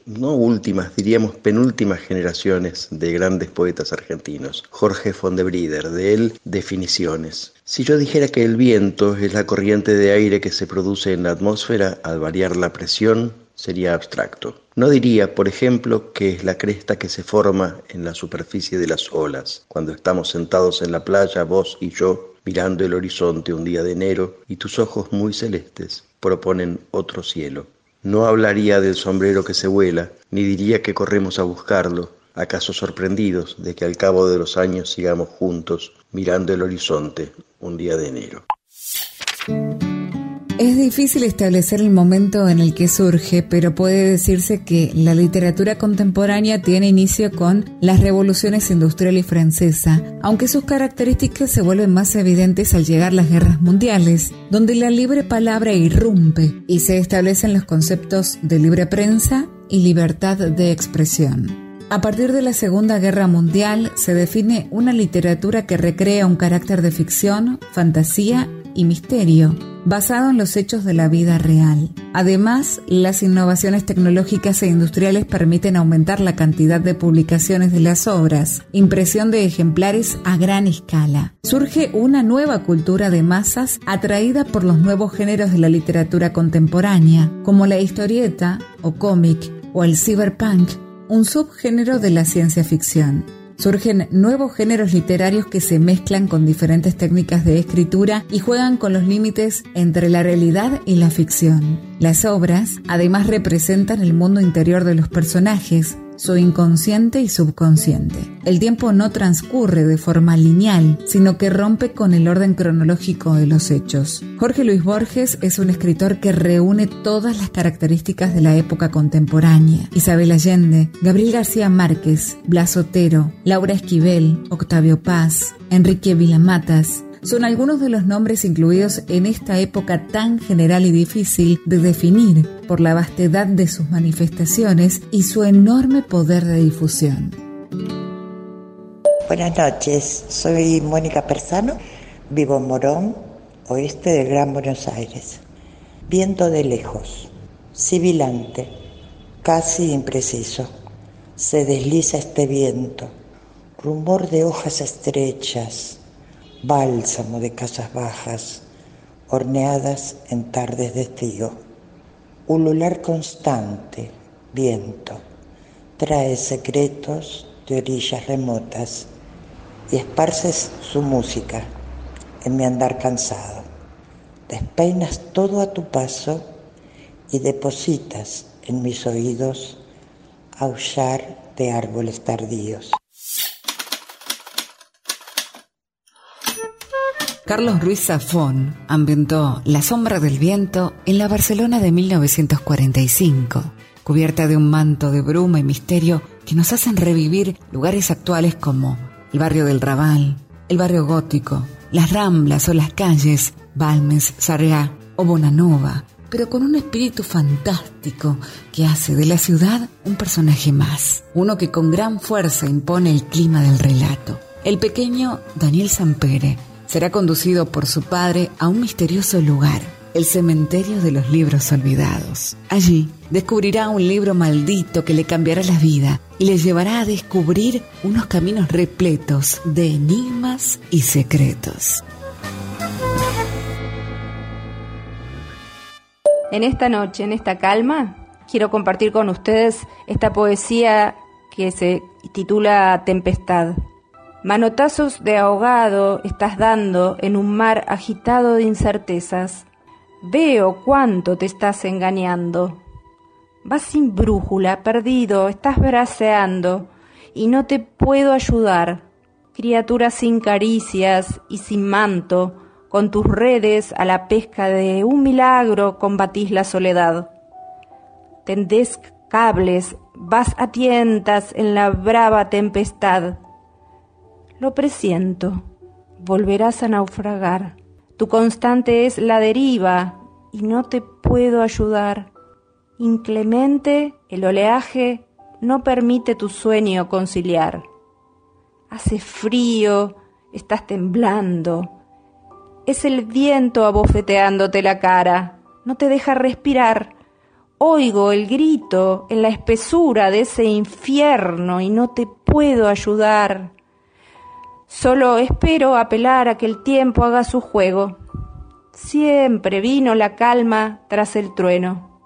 [SPEAKER 35] no últimas, diríamos penúltimas generaciones de grandes poetas argentinos, Jorge von de Brider, de él Definiciones. Si yo dijera que el viento es la corriente de aire que se produce en la atmósfera al variar la presión, sería abstracto. No diría, por ejemplo, que es la cresta que se forma en la superficie de las olas, cuando estamos sentados en la playa, vos y yo, mirando el horizonte un día de enero, y tus ojos muy celestes proponen otro cielo. No hablaría del sombrero que se vuela, ni diría que corremos a buscarlo, acaso sorprendidos de que al cabo de los años sigamos juntos mirando el horizonte un día de enero.
[SPEAKER 8] Es difícil establecer el momento en el que surge, pero puede decirse que la literatura contemporánea tiene inicio con las revoluciones industrial y francesa, aunque sus características se vuelven más evidentes al llegar las guerras mundiales, donde la libre palabra irrumpe y se establecen los conceptos de libre prensa y libertad de expresión. A partir de la Segunda Guerra Mundial se define una literatura que recrea un carácter de ficción, fantasía y misterio, basado en los hechos de la vida real. Además, las innovaciones tecnológicas e industriales permiten aumentar la cantidad de publicaciones de las obras, impresión de ejemplares a gran escala. Surge una nueva cultura de masas atraída por los nuevos géneros de la literatura contemporánea, como la historieta o cómic o el cyberpunk, un subgénero de la ciencia ficción. Surgen nuevos géneros literarios que se mezclan con diferentes técnicas de escritura y juegan con los límites entre la realidad y la ficción. Las obras además representan el mundo interior de los personajes, su inconsciente y subconsciente. El tiempo no transcurre de forma lineal, sino que rompe con el orden cronológico de los hechos. Jorge Luis Borges es un escritor que reúne todas las características de la época contemporánea. Isabel Allende, Gabriel García Márquez, Blas Otero, Laura Esquivel, Octavio Paz, Enrique Vilamatas, son algunos de los nombres incluidos en esta época tan general y difícil de definir por la vastedad de sus manifestaciones y su enorme poder de difusión.
[SPEAKER 36] Buenas noches, soy Mónica Persano, vivo en Morón, oeste del Gran Buenos Aires. Viento de lejos, sibilante, casi impreciso. Se desliza este viento, rumor de hojas estrechas, bálsamo de casas bajas, horneadas en tardes de estío. Ulular constante, viento, trae secretos de orillas remotas y esparces su música en mi andar cansado. Despeinas todo a tu paso y depositas en mis oídos aullar de árboles tardíos.
[SPEAKER 8] Carlos Ruiz Zafón ambientó La sombra del viento en la Barcelona de 1945, cubierta de un manto de bruma y misterio que nos hacen revivir lugares actuales como el barrio del Raval, el barrio gótico, las ramblas o las calles Balmes, Sarriá o Bonanova, pero con un espíritu fantástico que hace de la ciudad un personaje más, uno que con gran fuerza impone el clima del relato. El pequeño Daniel Sampere será conducido por su padre a un misterioso lugar, el cementerio de los libros olvidados. Allí descubrirá un libro maldito que le cambiará la vida y le llevará a descubrir unos caminos repletos de enigmas y secretos.
[SPEAKER 37] En esta noche, en esta calma, quiero compartir con ustedes esta poesía que se titula Tempestad. Manotazos de ahogado estás dando en un mar agitado de incertezas. Veo cuánto te estás engañando. Vas sin brújula, perdido, estás braceando y no te puedo ayudar. Criatura sin caricias y sin manto, con tus redes a la pesca de un milagro combatís la soledad. Tendés cables, vas a tientas en la brava tempestad. Lo presiento, volverás a naufragar. Tu constante es la deriva y no te puedo ayudar. Inclemente el oleaje no permite tu sueño conciliar. Hace frío, estás temblando es el viento abofeteándote la cara, no te deja respirar. Oigo el grito en la espesura de ese infierno y no te puedo ayudar. Solo espero apelar a que el tiempo haga su juego. Siempre vino la calma tras el trueno.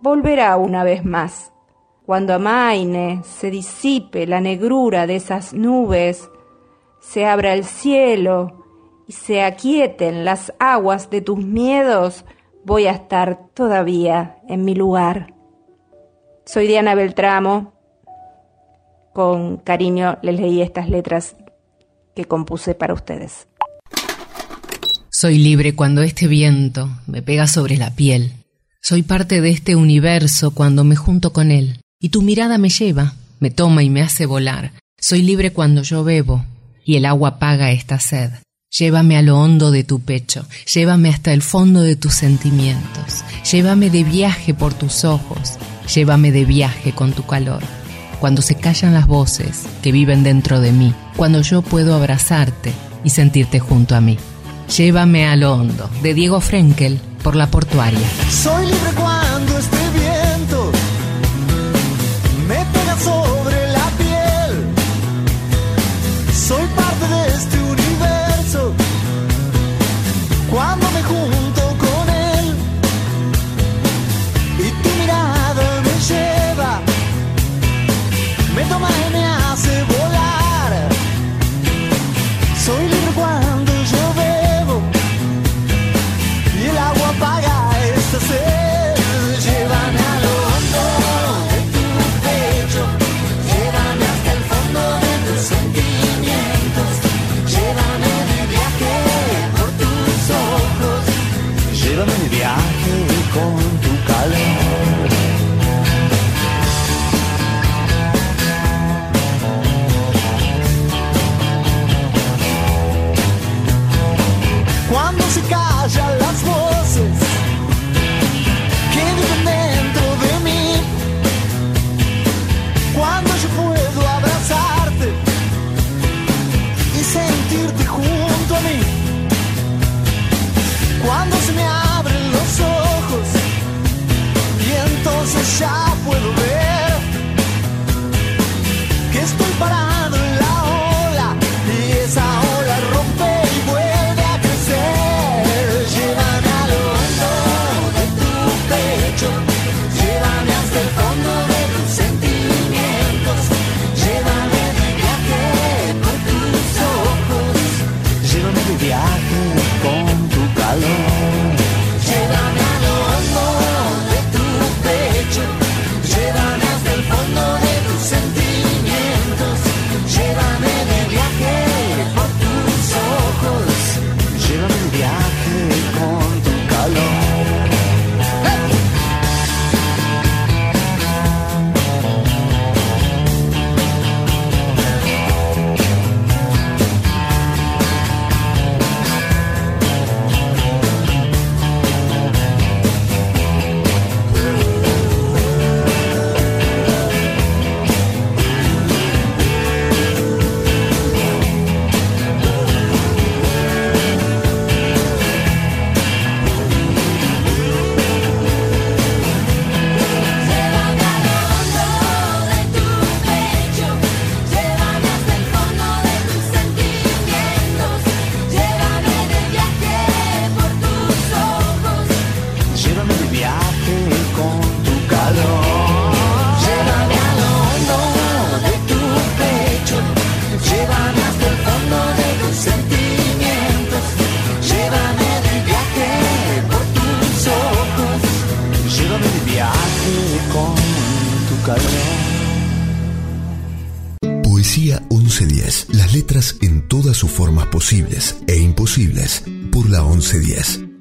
[SPEAKER 37] Volverá una vez más. Cuando amaine, se disipe la negrura de esas nubes, se abra el cielo y se aquieten las aguas de tus miedos, voy a estar todavía en mi lugar. Soy Diana Beltramo. Con cariño les leí estas letras que compuse para ustedes.
[SPEAKER 15] Soy libre cuando este viento me pega sobre la piel. Soy parte de este universo cuando me junto con él. Y tu mirada me lleva, me toma y me hace volar. Soy libre cuando yo bebo y el agua paga esta sed. Llévame a lo hondo de tu pecho, llévame hasta el fondo de tus sentimientos, llévame de viaje por tus ojos, llévame de viaje con tu calor. Cuando se callan las voces que viven dentro de mí, cuando yo puedo abrazarte y sentirte junto a mí. Llévame a lo hondo, de Diego Frenkel, por la portuaria.
[SPEAKER 25] Soy libre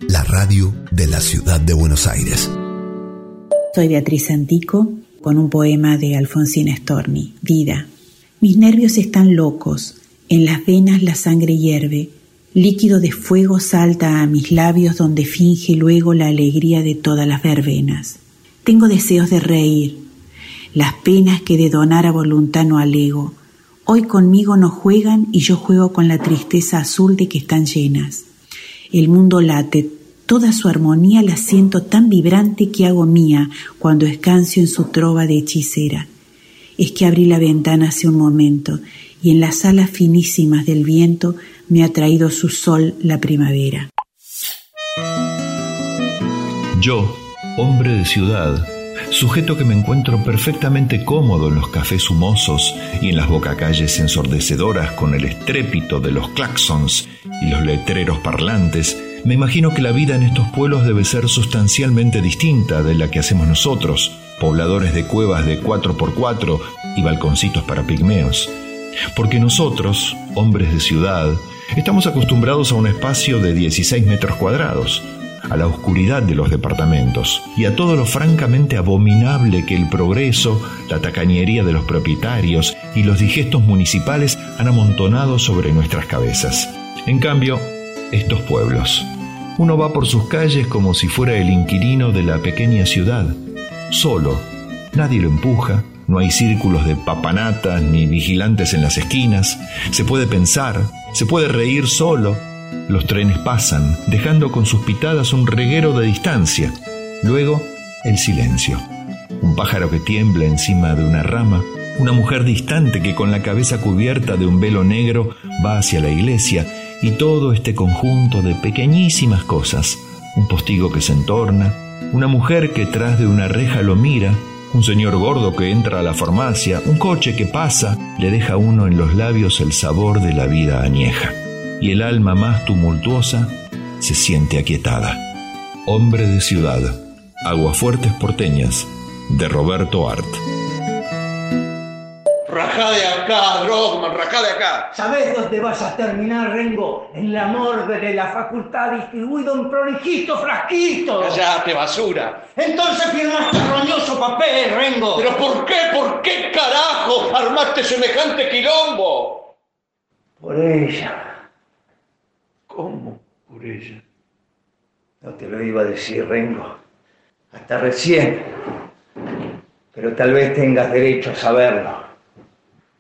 [SPEAKER 25] la
[SPEAKER 2] radio de la ciudad de Buenos Aires.
[SPEAKER 38] Soy Beatriz Antico con un poema de Alfonsina Storni, Vida. Mis nervios están locos, en las venas la sangre hierve, líquido de fuego salta a mis labios donde finge luego la alegría de todas las verbenas. Tengo deseos de reír, las penas que de donar a voluntad no alego. Hoy conmigo no juegan y yo juego con la tristeza azul de que están llenas. El mundo late, toda su armonía la siento tan vibrante que hago mía cuando escancio en su trova de hechicera. Es que abrí la ventana hace un momento y en las alas finísimas del viento me ha traído su sol la primavera.
[SPEAKER 4] Yo, hombre de ciudad, sujeto que me encuentro perfectamente cómodo en los cafés humosos y en las bocacalles ensordecedoras con el estrépito de los claxons y los letreros parlantes, me imagino que la vida en estos pueblos debe ser sustancialmente distinta de la que hacemos nosotros, pobladores de cuevas de 4x4 y balconcitos para pigmeos. Porque nosotros, hombres de ciudad, estamos acostumbrados a un espacio de 16 metros cuadrados, a la oscuridad de los departamentos y a todo lo francamente abominable que el progreso, la tacañería de los propietarios y los digestos municipales han amontonado sobre nuestras cabezas. En cambio, estos pueblos. Uno va por sus calles como si fuera el inquilino de la pequeña ciudad, solo. Nadie lo empuja, no hay círculos de papanatas ni vigilantes en las esquinas, se puede pensar, se puede reír solo, los trenes pasan, dejando con sus pitadas un reguero de distancia. Luego, el silencio. Un pájaro que tiembla encima de una rama, una mujer distante que con la cabeza cubierta de un velo negro va hacia la iglesia. Y todo este conjunto de pequeñísimas cosas. Un postigo que se entorna, una mujer que tras de una reja lo mira, un señor gordo que entra a la farmacia, un coche que pasa, le deja a uno en los labios el sabor de la vida añeja y el alma más tumultuosa se siente aquietada. Hombre de ciudad, Aguafuertes porteñas, de Roberto Art.
[SPEAKER 39] Rajá de acá, Drogman, rajá de acá.
[SPEAKER 40] ¿Sabés dónde vas a terminar, Rengo? En la morgue de la facultad distribuido en prolijitos frasquitos.
[SPEAKER 39] Cállate, basura.
[SPEAKER 40] Entonces firmaste roñoso papel, Rengo.
[SPEAKER 39] ¿Pero por qué, por qué carajo armaste semejante quilombo?
[SPEAKER 40] Por ella. ¿Cómo por ella? No te lo iba a decir, Rengo. Hasta recién. Pero tal vez tengas derecho a saberlo.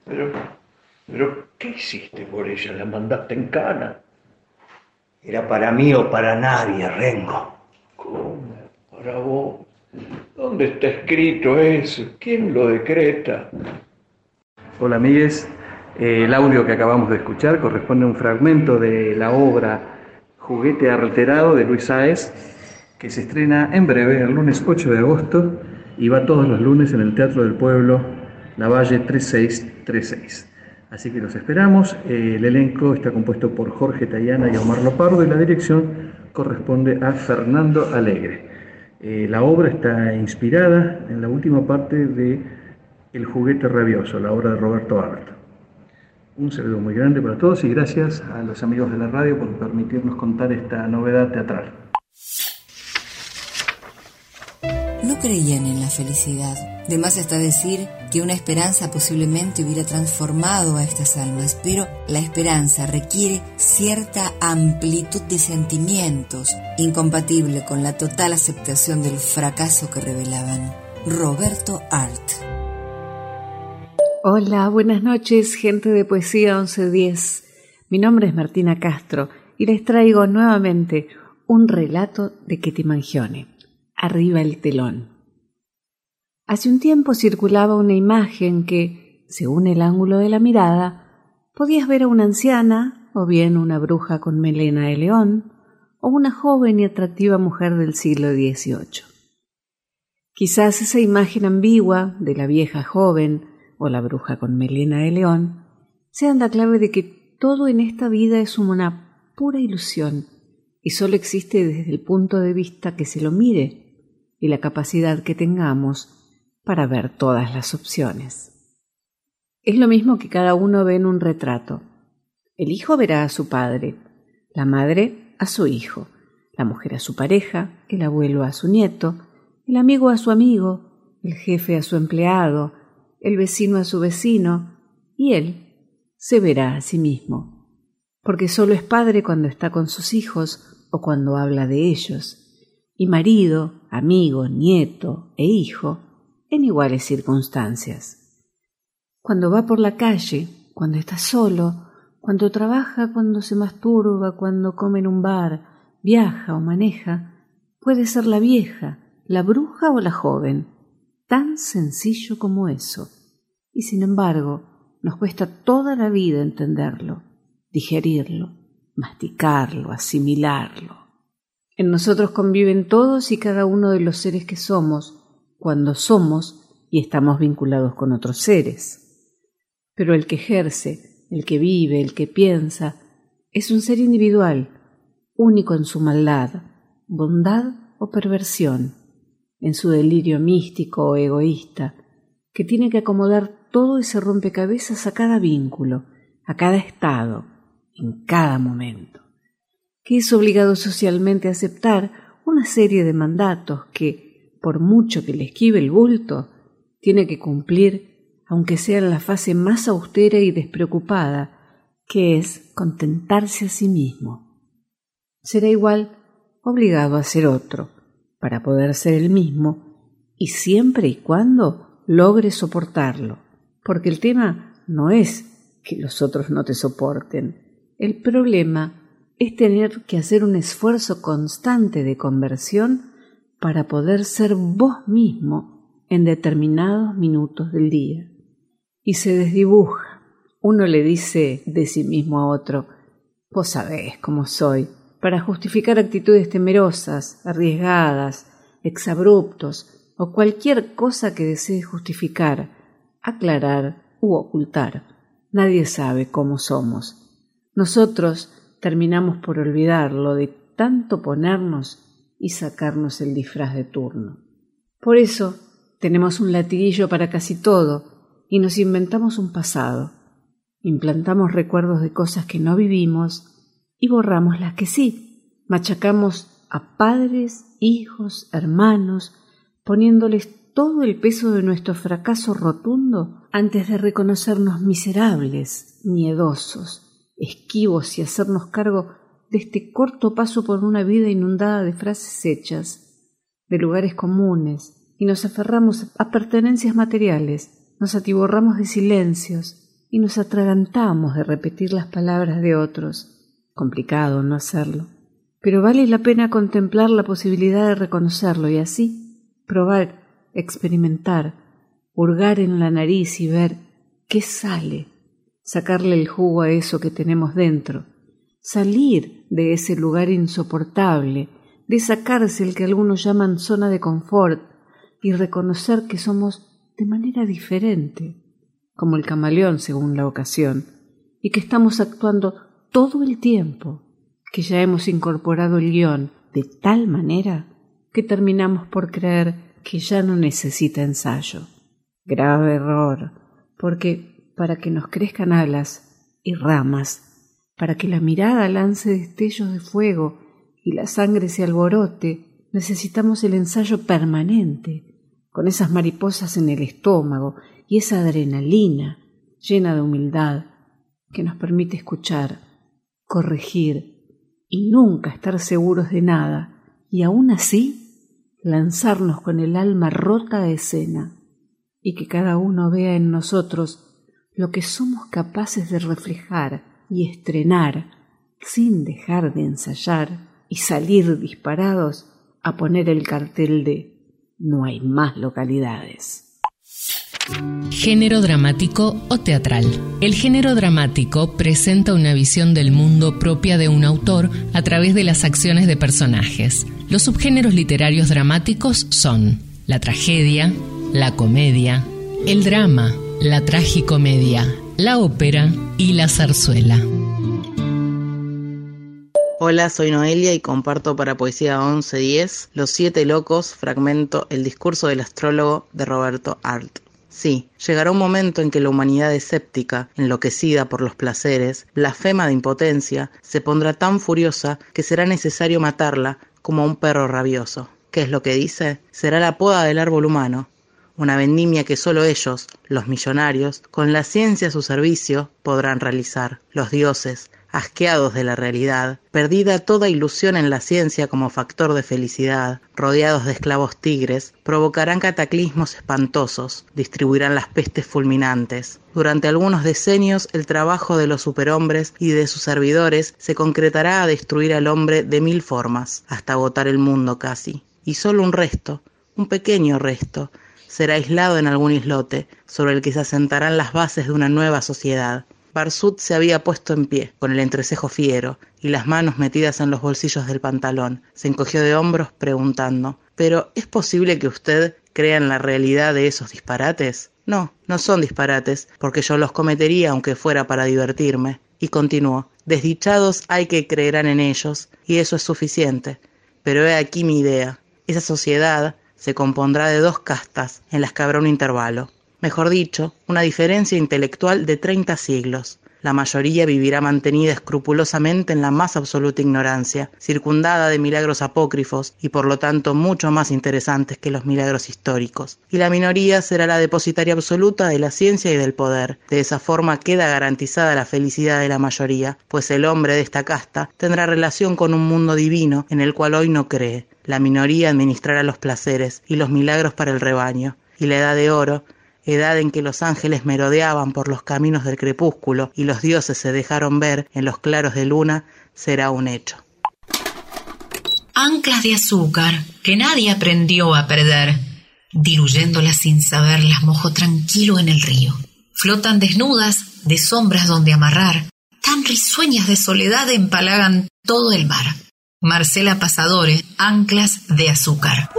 [SPEAKER 39] Pero, pero, ¿qué hiciste por ella? ¿La mandaste en cana?
[SPEAKER 40] Era para mí o para nadie, Rengo.
[SPEAKER 39] ¿Cómo? ¿Para vos? ¿Dónde está escrito eso? ¿Quién lo decreta?
[SPEAKER 41] Hola, amigues. Eh, el audio que acabamos de escuchar corresponde a un fragmento de la obra Juguete Alterado de Luis Sáez, que se estrena en breve, el lunes 8 de agosto, y va todos los lunes en el Teatro del Pueblo, La Valle 3636. Así que los esperamos. Eh, el elenco está compuesto por Jorge Tayana y Omar Lopardo y la dirección corresponde a Fernando Alegre. Eh, la obra está inspirada en la última parte de El juguete rabioso, la obra de Roberto Art. Un saludo muy grande para todos y gracias a los amigos de la radio por permitirnos contar esta novedad teatral.
[SPEAKER 42] No creían en la felicidad. De más está decir que una esperanza posiblemente hubiera transformado a estas almas, pero la esperanza requiere cierta amplitud de sentimientos, incompatible con la total aceptación del fracaso que revelaban. Roberto Art.
[SPEAKER 43] Hola, buenas noches, gente de Poesía 1110. Mi nombre es Martina Castro y les traigo nuevamente un relato de Ketty Mangione. Arriba el telón. Hace un tiempo circulaba una imagen que, según el ángulo de la mirada, podías ver a una anciana, o bien una bruja con melena de león, o una joven y atractiva mujer del siglo XVIII. Quizás esa imagen ambigua de la vieja joven, o la bruja con melena de león, sean la clave de que todo en esta vida es una pura ilusión y solo existe desde el punto de vista que se lo mire y la capacidad que tengamos para ver todas las opciones. Es lo mismo que cada uno ve en un retrato. El hijo verá a su padre, la madre a su hijo, la mujer a su pareja, el abuelo a su nieto, el amigo a su amigo, el jefe a su empleado, el vecino a su vecino, y él se verá a sí mismo, porque solo es padre cuando está con sus hijos o cuando habla de ellos, y marido, amigo, nieto e hijo en iguales circunstancias. Cuando va por la calle, cuando está solo, cuando trabaja, cuando se masturba, cuando come en un bar, viaja o maneja, puede ser la vieja, la bruja o la joven, tan sencillo como eso. Y sin embargo, nos cuesta toda la vida entenderlo, digerirlo, masticarlo, asimilarlo. En nosotros conviven todos y cada uno de los seres que somos, cuando somos y estamos vinculados con otros seres. Pero el que ejerce, el que vive, el que piensa, es un ser individual, único en su maldad, bondad o perversión, en su delirio místico o egoísta, que tiene que acomodar todo ese rompecabezas a cada vínculo, a cada estado, en cada momento, que es obligado socialmente a aceptar una serie de mandatos que, por mucho que le esquive el bulto, tiene que cumplir aunque sea en la fase más austera y despreocupada, que es contentarse a sí mismo. Será igual obligado a ser otro, para poder ser el mismo, y siempre y cuando logre soportarlo, porque el tema no es que los otros no te soporten, el problema es tener que hacer un esfuerzo constante de conversión para poder ser vos mismo en determinados minutos del día. Y se desdibuja. Uno le dice de sí mismo a otro, vos sabés cómo soy, para justificar actitudes temerosas, arriesgadas, exabruptos o cualquier cosa que desee justificar, aclarar u ocultar. Nadie sabe cómo somos. Nosotros terminamos por olvidarlo de tanto ponernos y sacarnos el disfraz de turno. Por eso tenemos un latiguillo para casi todo, y nos inventamos un pasado, implantamos recuerdos de cosas que no vivimos y borramos las que sí, machacamos a padres, hijos, hermanos, poniéndoles todo el peso de nuestro fracaso rotundo antes de reconocernos miserables, miedosos, esquivos y hacernos cargo de este corto paso por una vida inundada de frases hechas, de lugares comunes, y nos aferramos a pertenencias materiales, nos atiborramos de silencios y nos atragantamos de repetir las palabras de otros. Complicado no hacerlo, pero vale la pena contemplar la posibilidad de reconocerlo y así probar, experimentar, hurgar en la nariz y ver qué sale, sacarle el jugo a eso que tenemos dentro, salir de ese lugar insoportable, de esa cárcel que algunos llaman zona de confort y reconocer que somos de manera diferente, como el camaleón según la ocasión, y que estamos actuando todo el tiempo, que ya hemos incorporado el guion de tal manera que terminamos por creer que ya no necesita ensayo. Grave error, porque para que nos crezcan alas y ramas, para que la mirada lance destellos de fuego y la sangre se alborote, necesitamos el ensayo permanente, con esas mariposas en el estómago y esa adrenalina llena de humildad que nos permite escuchar, corregir y nunca estar seguros de nada y aún así lanzarnos con el alma rota a escena y que cada uno vea en nosotros lo que somos capaces de reflejar y estrenar sin dejar de ensayar y salir disparados a poner el cartel de no hay más localidades.
[SPEAKER 15] Género dramático o teatral. El género dramático presenta una visión del mundo propia de un autor a través de las acciones de personajes. Los subgéneros literarios dramáticos son la tragedia, la comedia, el drama, la tragicomedia, la ópera y la zarzuela.
[SPEAKER 44] Hola, soy Noelia y comparto para Poesía 1110 Los Siete Locos, fragmento El discurso del astrólogo de Roberto Arlt. Sí, llegará un momento en que la humanidad escéptica, enloquecida por los placeres, blasfema de impotencia, se pondrá tan furiosa que será necesario matarla como a un perro rabioso. ¿Qué es lo que dice? Será la poda del árbol humano, una vendimia que solo ellos, los millonarios, con la ciencia a su servicio, podrán realizar. Los dioses, asqueados de la realidad, perdida toda ilusión en la ciencia como factor de felicidad, rodeados de esclavos tigres, provocarán cataclismos espantosos, distribuirán las pestes fulminantes. Durante algunos decenios el trabajo de los superhombres y de sus servidores se concretará a destruir al hombre de mil formas, hasta agotar el mundo casi. Y solo un resto, un pequeño resto, será aislado en algún islote, sobre el que se asentarán las bases de una nueva sociedad. Barsut se había puesto en pie, con el entrecejo fiero y las manos metidas en los bolsillos del pantalón. Se encogió de hombros preguntando ¿Pero es posible que usted crea en la realidad de esos disparates? No, no son disparates, porque yo los cometería aunque fuera para divertirme. Y continuó Desdichados hay que creerán en ellos, y eso es suficiente. Pero he aquí mi idea. Esa sociedad se compondrá de dos castas en las que habrá un intervalo mejor dicho, una diferencia intelectual de treinta siglos. La mayoría vivirá mantenida escrupulosamente en la más absoluta ignorancia, circundada de milagros apócrifos y por lo tanto mucho más interesantes que los milagros históricos. Y la minoría será la depositaria absoluta de la ciencia y del poder. De esa forma queda garantizada la felicidad de la mayoría, pues el hombre de esta casta tendrá relación con un mundo divino en el cual hoy no cree. La minoría administrará los placeres y los milagros para el rebaño. Y la edad de oro edad en que los ángeles merodeaban por los caminos del crepúsculo y los dioses se dejaron ver en los claros de luna, será un hecho.
[SPEAKER 45] Anclas de azúcar que nadie aprendió a perder. Diluyéndolas sin saber, las mojo tranquilo en el río. Flotan desnudas de sombras donde amarrar. Tan risueñas de soledad empalagan todo el mar. Marcela Pasadores, Anclas de azúcar.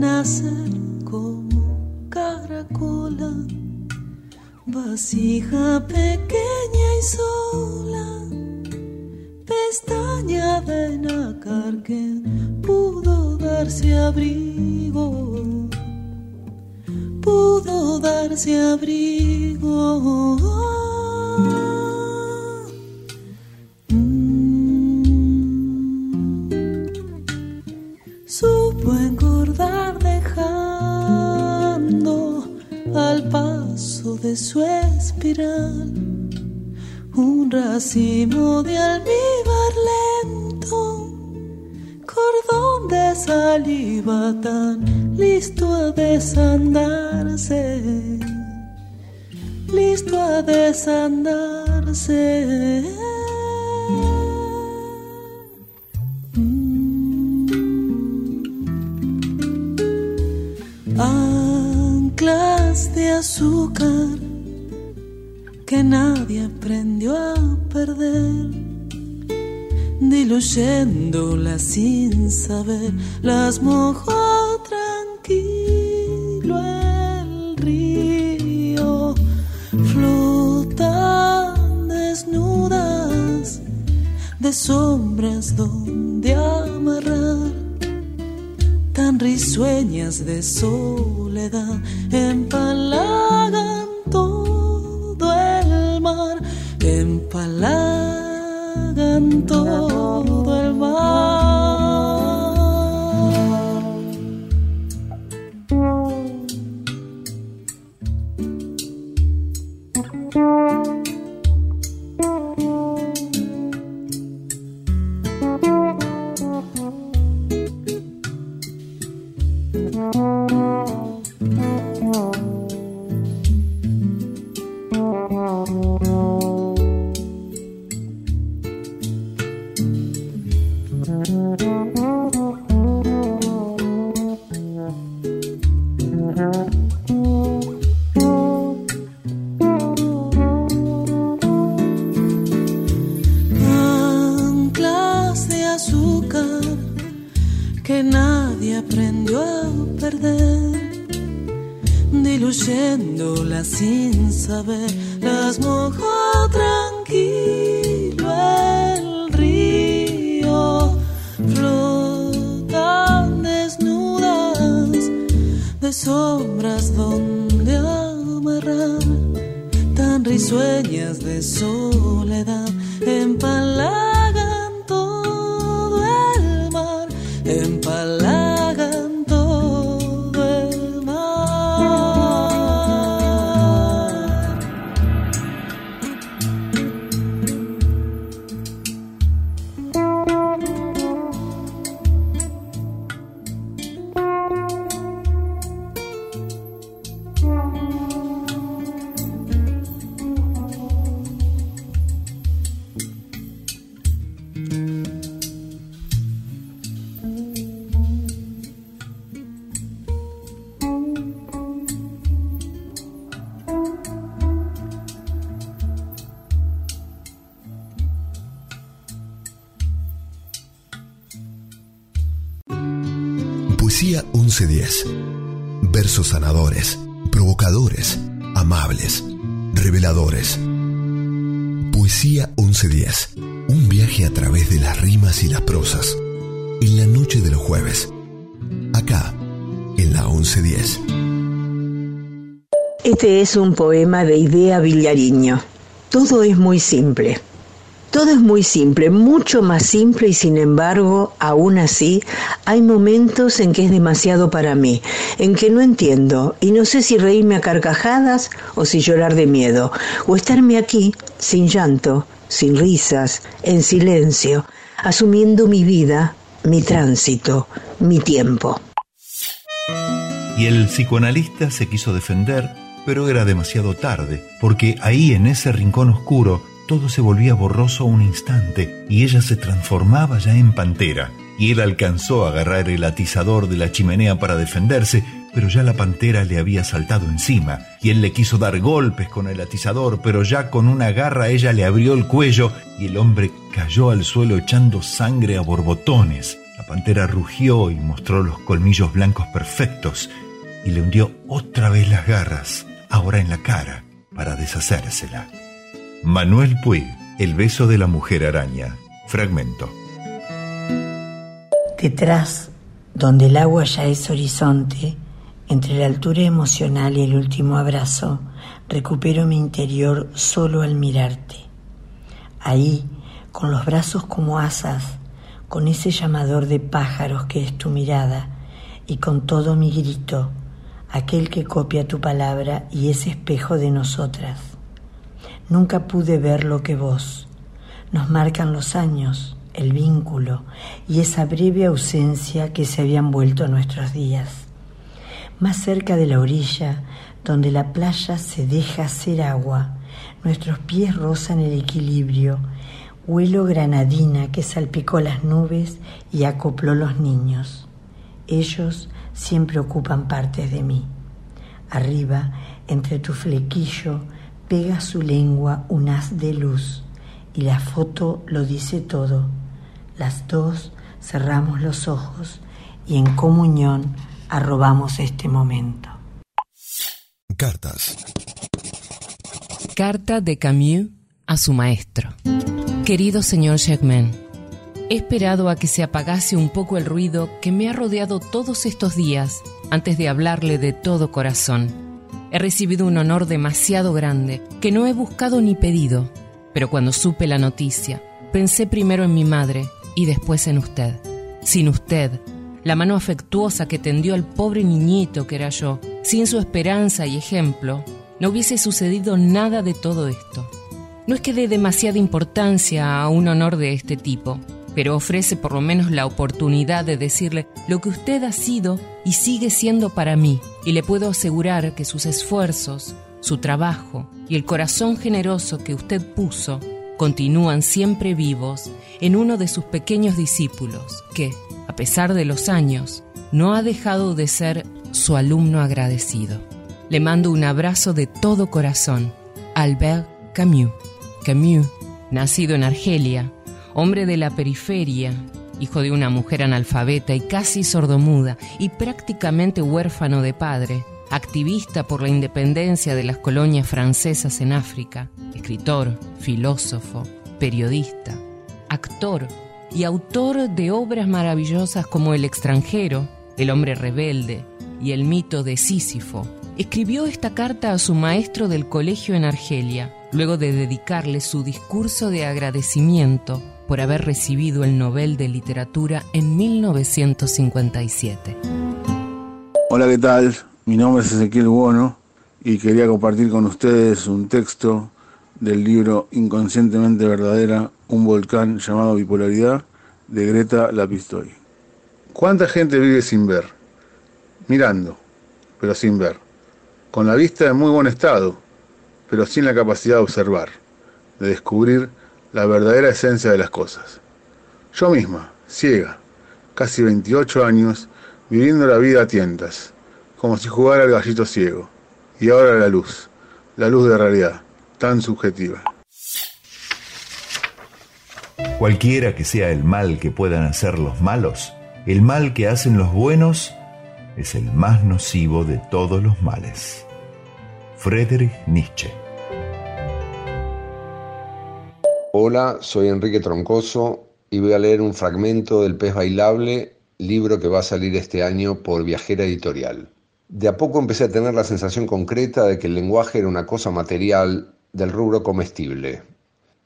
[SPEAKER 17] Nacer como caracola, vasija pequeña y sola, pestaña de nácar que pudo darse abrigo, pudo darse abrigo. Supo engordar dejando al paso de su espiral un racimo de almíbar lento, cordón de saliva tan listo a desandarse, listo a desandarse. Anclas de azúcar que nadie aprendió a perder, diluyéndolas sin saber, las mojó tranquilo el río, flotan desnudas de sombras donde amarrar tan risueñas de soledad empalagan todo el mar, empalagan todo el mar.
[SPEAKER 46] Es un poema de Idea Villariño. Todo es muy simple. Todo es muy simple, mucho más simple y sin embargo, aún así, hay momentos en que es demasiado para mí, en que no entiendo y no sé si reírme a carcajadas o si llorar de miedo, o estarme aquí, sin llanto, sin risas, en silencio, asumiendo mi vida, mi tránsito, mi tiempo.
[SPEAKER 4] Y el psicoanalista se quiso defender, pero era demasiado tarde, porque ahí en ese rincón oscuro todo se volvía borroso un instante y ella se transformaba ya en pantera. Y él alcanzó a agarrar el atizador de la chimenea para defenderse, pero ya la pantera le había saltado encima, y él le quiso dar golpes con el atizador, pero ya con una garra ella le abrió el cuello y el hombre cayó al suelo echando sangre a borbotones. La pantera rugió y mostró los colmillos blancos perfectos, y le hundió otra vez las garras, ahora en la cara, para deshacérsela. Manuel Puig, El beso de la mujer araña. Fragmento.
[SPEAKER 47] Detrás, donde el agua ya es horizonte, entre la altura emocional y el último abrazo, recupero mi interior solo al mirarte. Ahí, con los brazos como asas, con ese llamador de pájaros que es tu mirada, y con todo mi grito, aquel que copia tu palabra y ese espejo de nosotras. Nunca pude ver lo que vos. Nos marcan los años, el vínculo y esa breve ausencia que se habían vuelto nuestros días. Más cerca de la orilla, donde la playa se deja hacer agua, nuestros pies rozan el equilibrio, huelo granadina que salpicó las nubes y acopló los niños. Ellos siempre ocupan partes de mí. Arriba, entre tu flequillo, pega su lengua un haz de luz y la foto lo dice todo. Las dos cerramos los ojos y en comunión arrobamos este momento.
[SPEAKER 2] Cartas.
[SPEAKER 15] Carta de Camus a su maestro. Querido señor Jackman, he esperado a que se apagase un poco el ruido que me ha rodeado todos estos días antes de hablarle de todo corazón. He recibido un honor demasiado grande que no he buscado ni pedido, pero cuando supe la noticia, pensé primero en mi madre y después en usted. Sin usted, la mano afectuosa que tendió al pobre niñito que era yo, sin su esperanza y ejemplo, no hubiese sucedido nada de todo esto. No es que dé demasiada importancia a un honor de este tipo, pero ofrece por lo menos la oportunidad de decirle lo que usted ha sido y sigue siendo para mí, y le puedo asegurar que sus esfuerzos, su trabajo y el corazón generoso que usted puso continúan siempre vivos en uno de sus pequeños discípulos, que, a pesar de los años, no ha dejado de ser su alumno agradecido. Le mando un abrazo de todo corazón. Albert Camus. Camus, nacido en Argelia, hombre de la periferia, hijo de una mujer analfabeta y casi sordomuda y prácticamente huérfano de padre, activista por la independencia de las colonias francesas en África, escritor, filósofo, periodista, actor y autor de obras maravillosas como El extranjero, El hombre rebelde y El mito de Sísifo. Escribió esta carta a su maestro del colegio en Argelia, luego de dedicarle su discurso de agradecimiento por haber recibido el Nobel de Literatura en 1957.
[SPEAKER 48] Hola, ¿qué tal? Mi nombre es Ezequiel Bono y quería compartir con ustedes un texto del libro Inconscientemente Verdadera, un volcán llamado Bipolaridad, de Greta Lapistoy. ¿Cuánta gente vive sin ver? Mirando, pero sin ver. Con la vista en muy buen estado, pero sin la capacidad de observar, de descubrir la verdadera esencia de las cosas. Yo misma, ciega, casi 28 años, viviendo la vida a tientas, como si jugara al gallito ciego. Y ahora la luz, la luz de realidad, tan subjetiva.
[SPEAKER 4] Cualquiera que sea el mal que puedan hacer los malos, el mal que hacen los buenos es el más nocivo de todos los males. Friedrich Nietzsche
[SPEAKER 49] Hola, soy Enrique Troncoso y voy a leer un fragmento del Pez Bailable, libro que va a salir este año por Viajera Editorial. De a poco empecé a tener la sensación concreta de que el lenguaje era una cosa material del rubro comestible.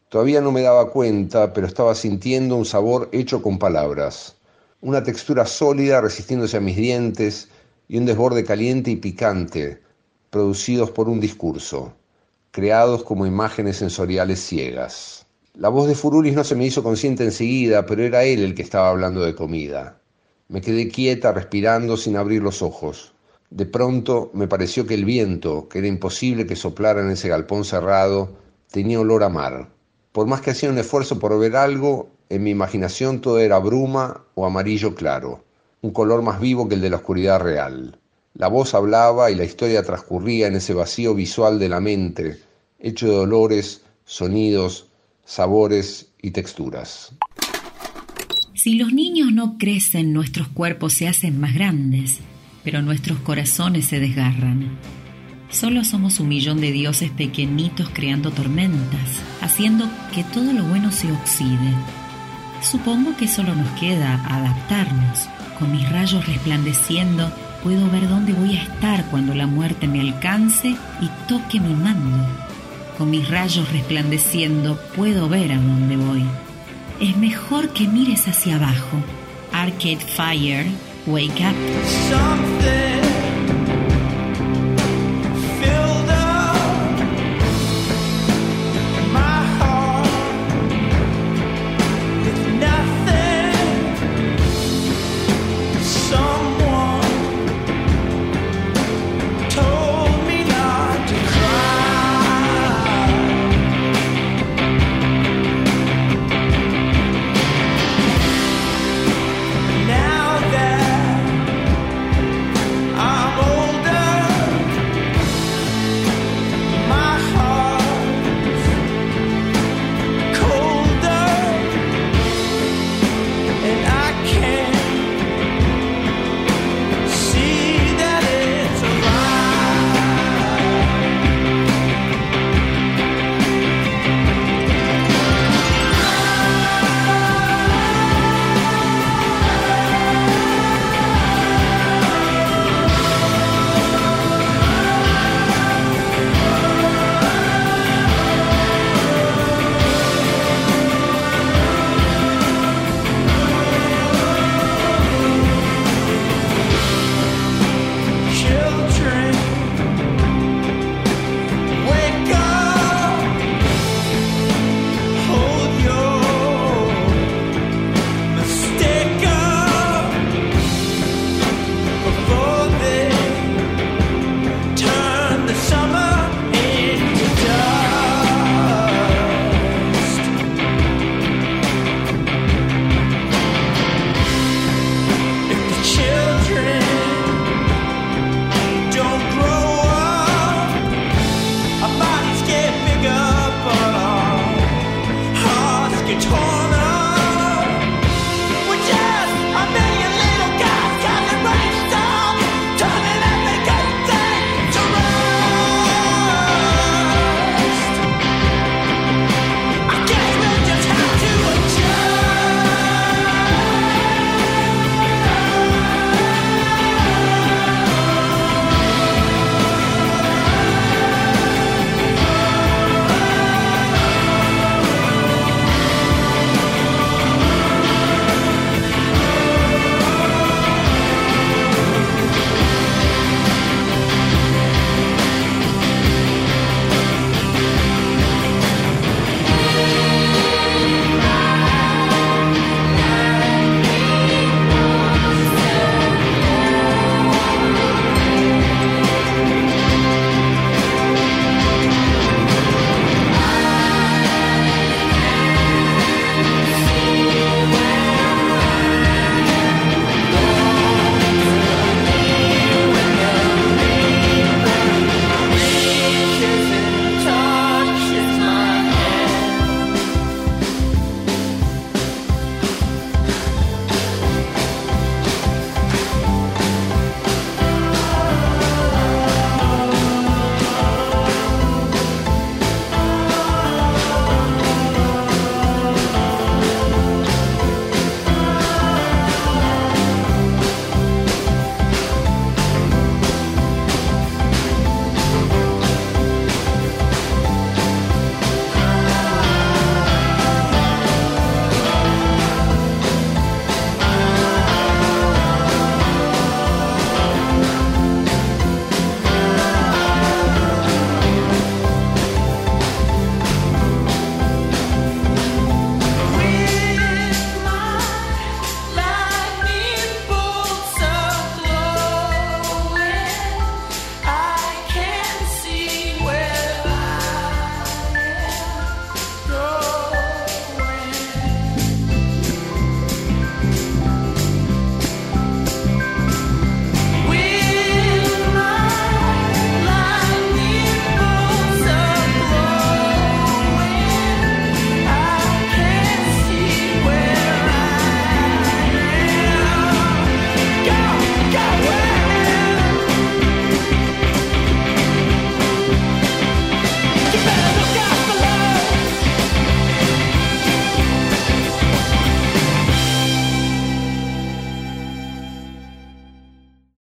[SPEAKER 49] Todavía no me daba cuenta, pero estaba sintiendo un sabor hecho con palabras, una textura sólida resistiéndose a mis dientes y un desborde caliente y picante, producidos por un discurso, creados como imágenes sensoriales ciegas. La voz de Furulis no se me hizo consciente enseguida, pero era él el que estaba hablando de comida. Me quedé quieta, respirando sin abrir los ojos. De pronto me pareció que el viento, que era imposible que soplara en ese galpón cerrado, tenía olor a mar. Por más que hacía un esfuerzo por ver algo, en mi imaginación todo era bruma o amarillo claro, un color más vivo que el de la oscuridad real. La voz hablaba y la historia transcurría en ese vacío visual de la mente, hecho de olores, sonidos, sabores y texturas.
[SPEAKER 45] Si los niños no crecen, nuestros cuerpos se hacen más grandes, pero nuestros corazones se desgarran. Solo somos un millón de dioses pequeñitos creando tormentas, haciendo que todo lo bueno se oxide. Supongo que solo nos queda adaptarnos. Con mis rayos resplandeciendo, puedo ver dónde voy a estar cuando la muerte me alcance y toque mi mando. Con mis rayos resplandeciendo puedo ver a dónde voy. Es mejor que mires hacia abajo. Arcade Fire, wake up.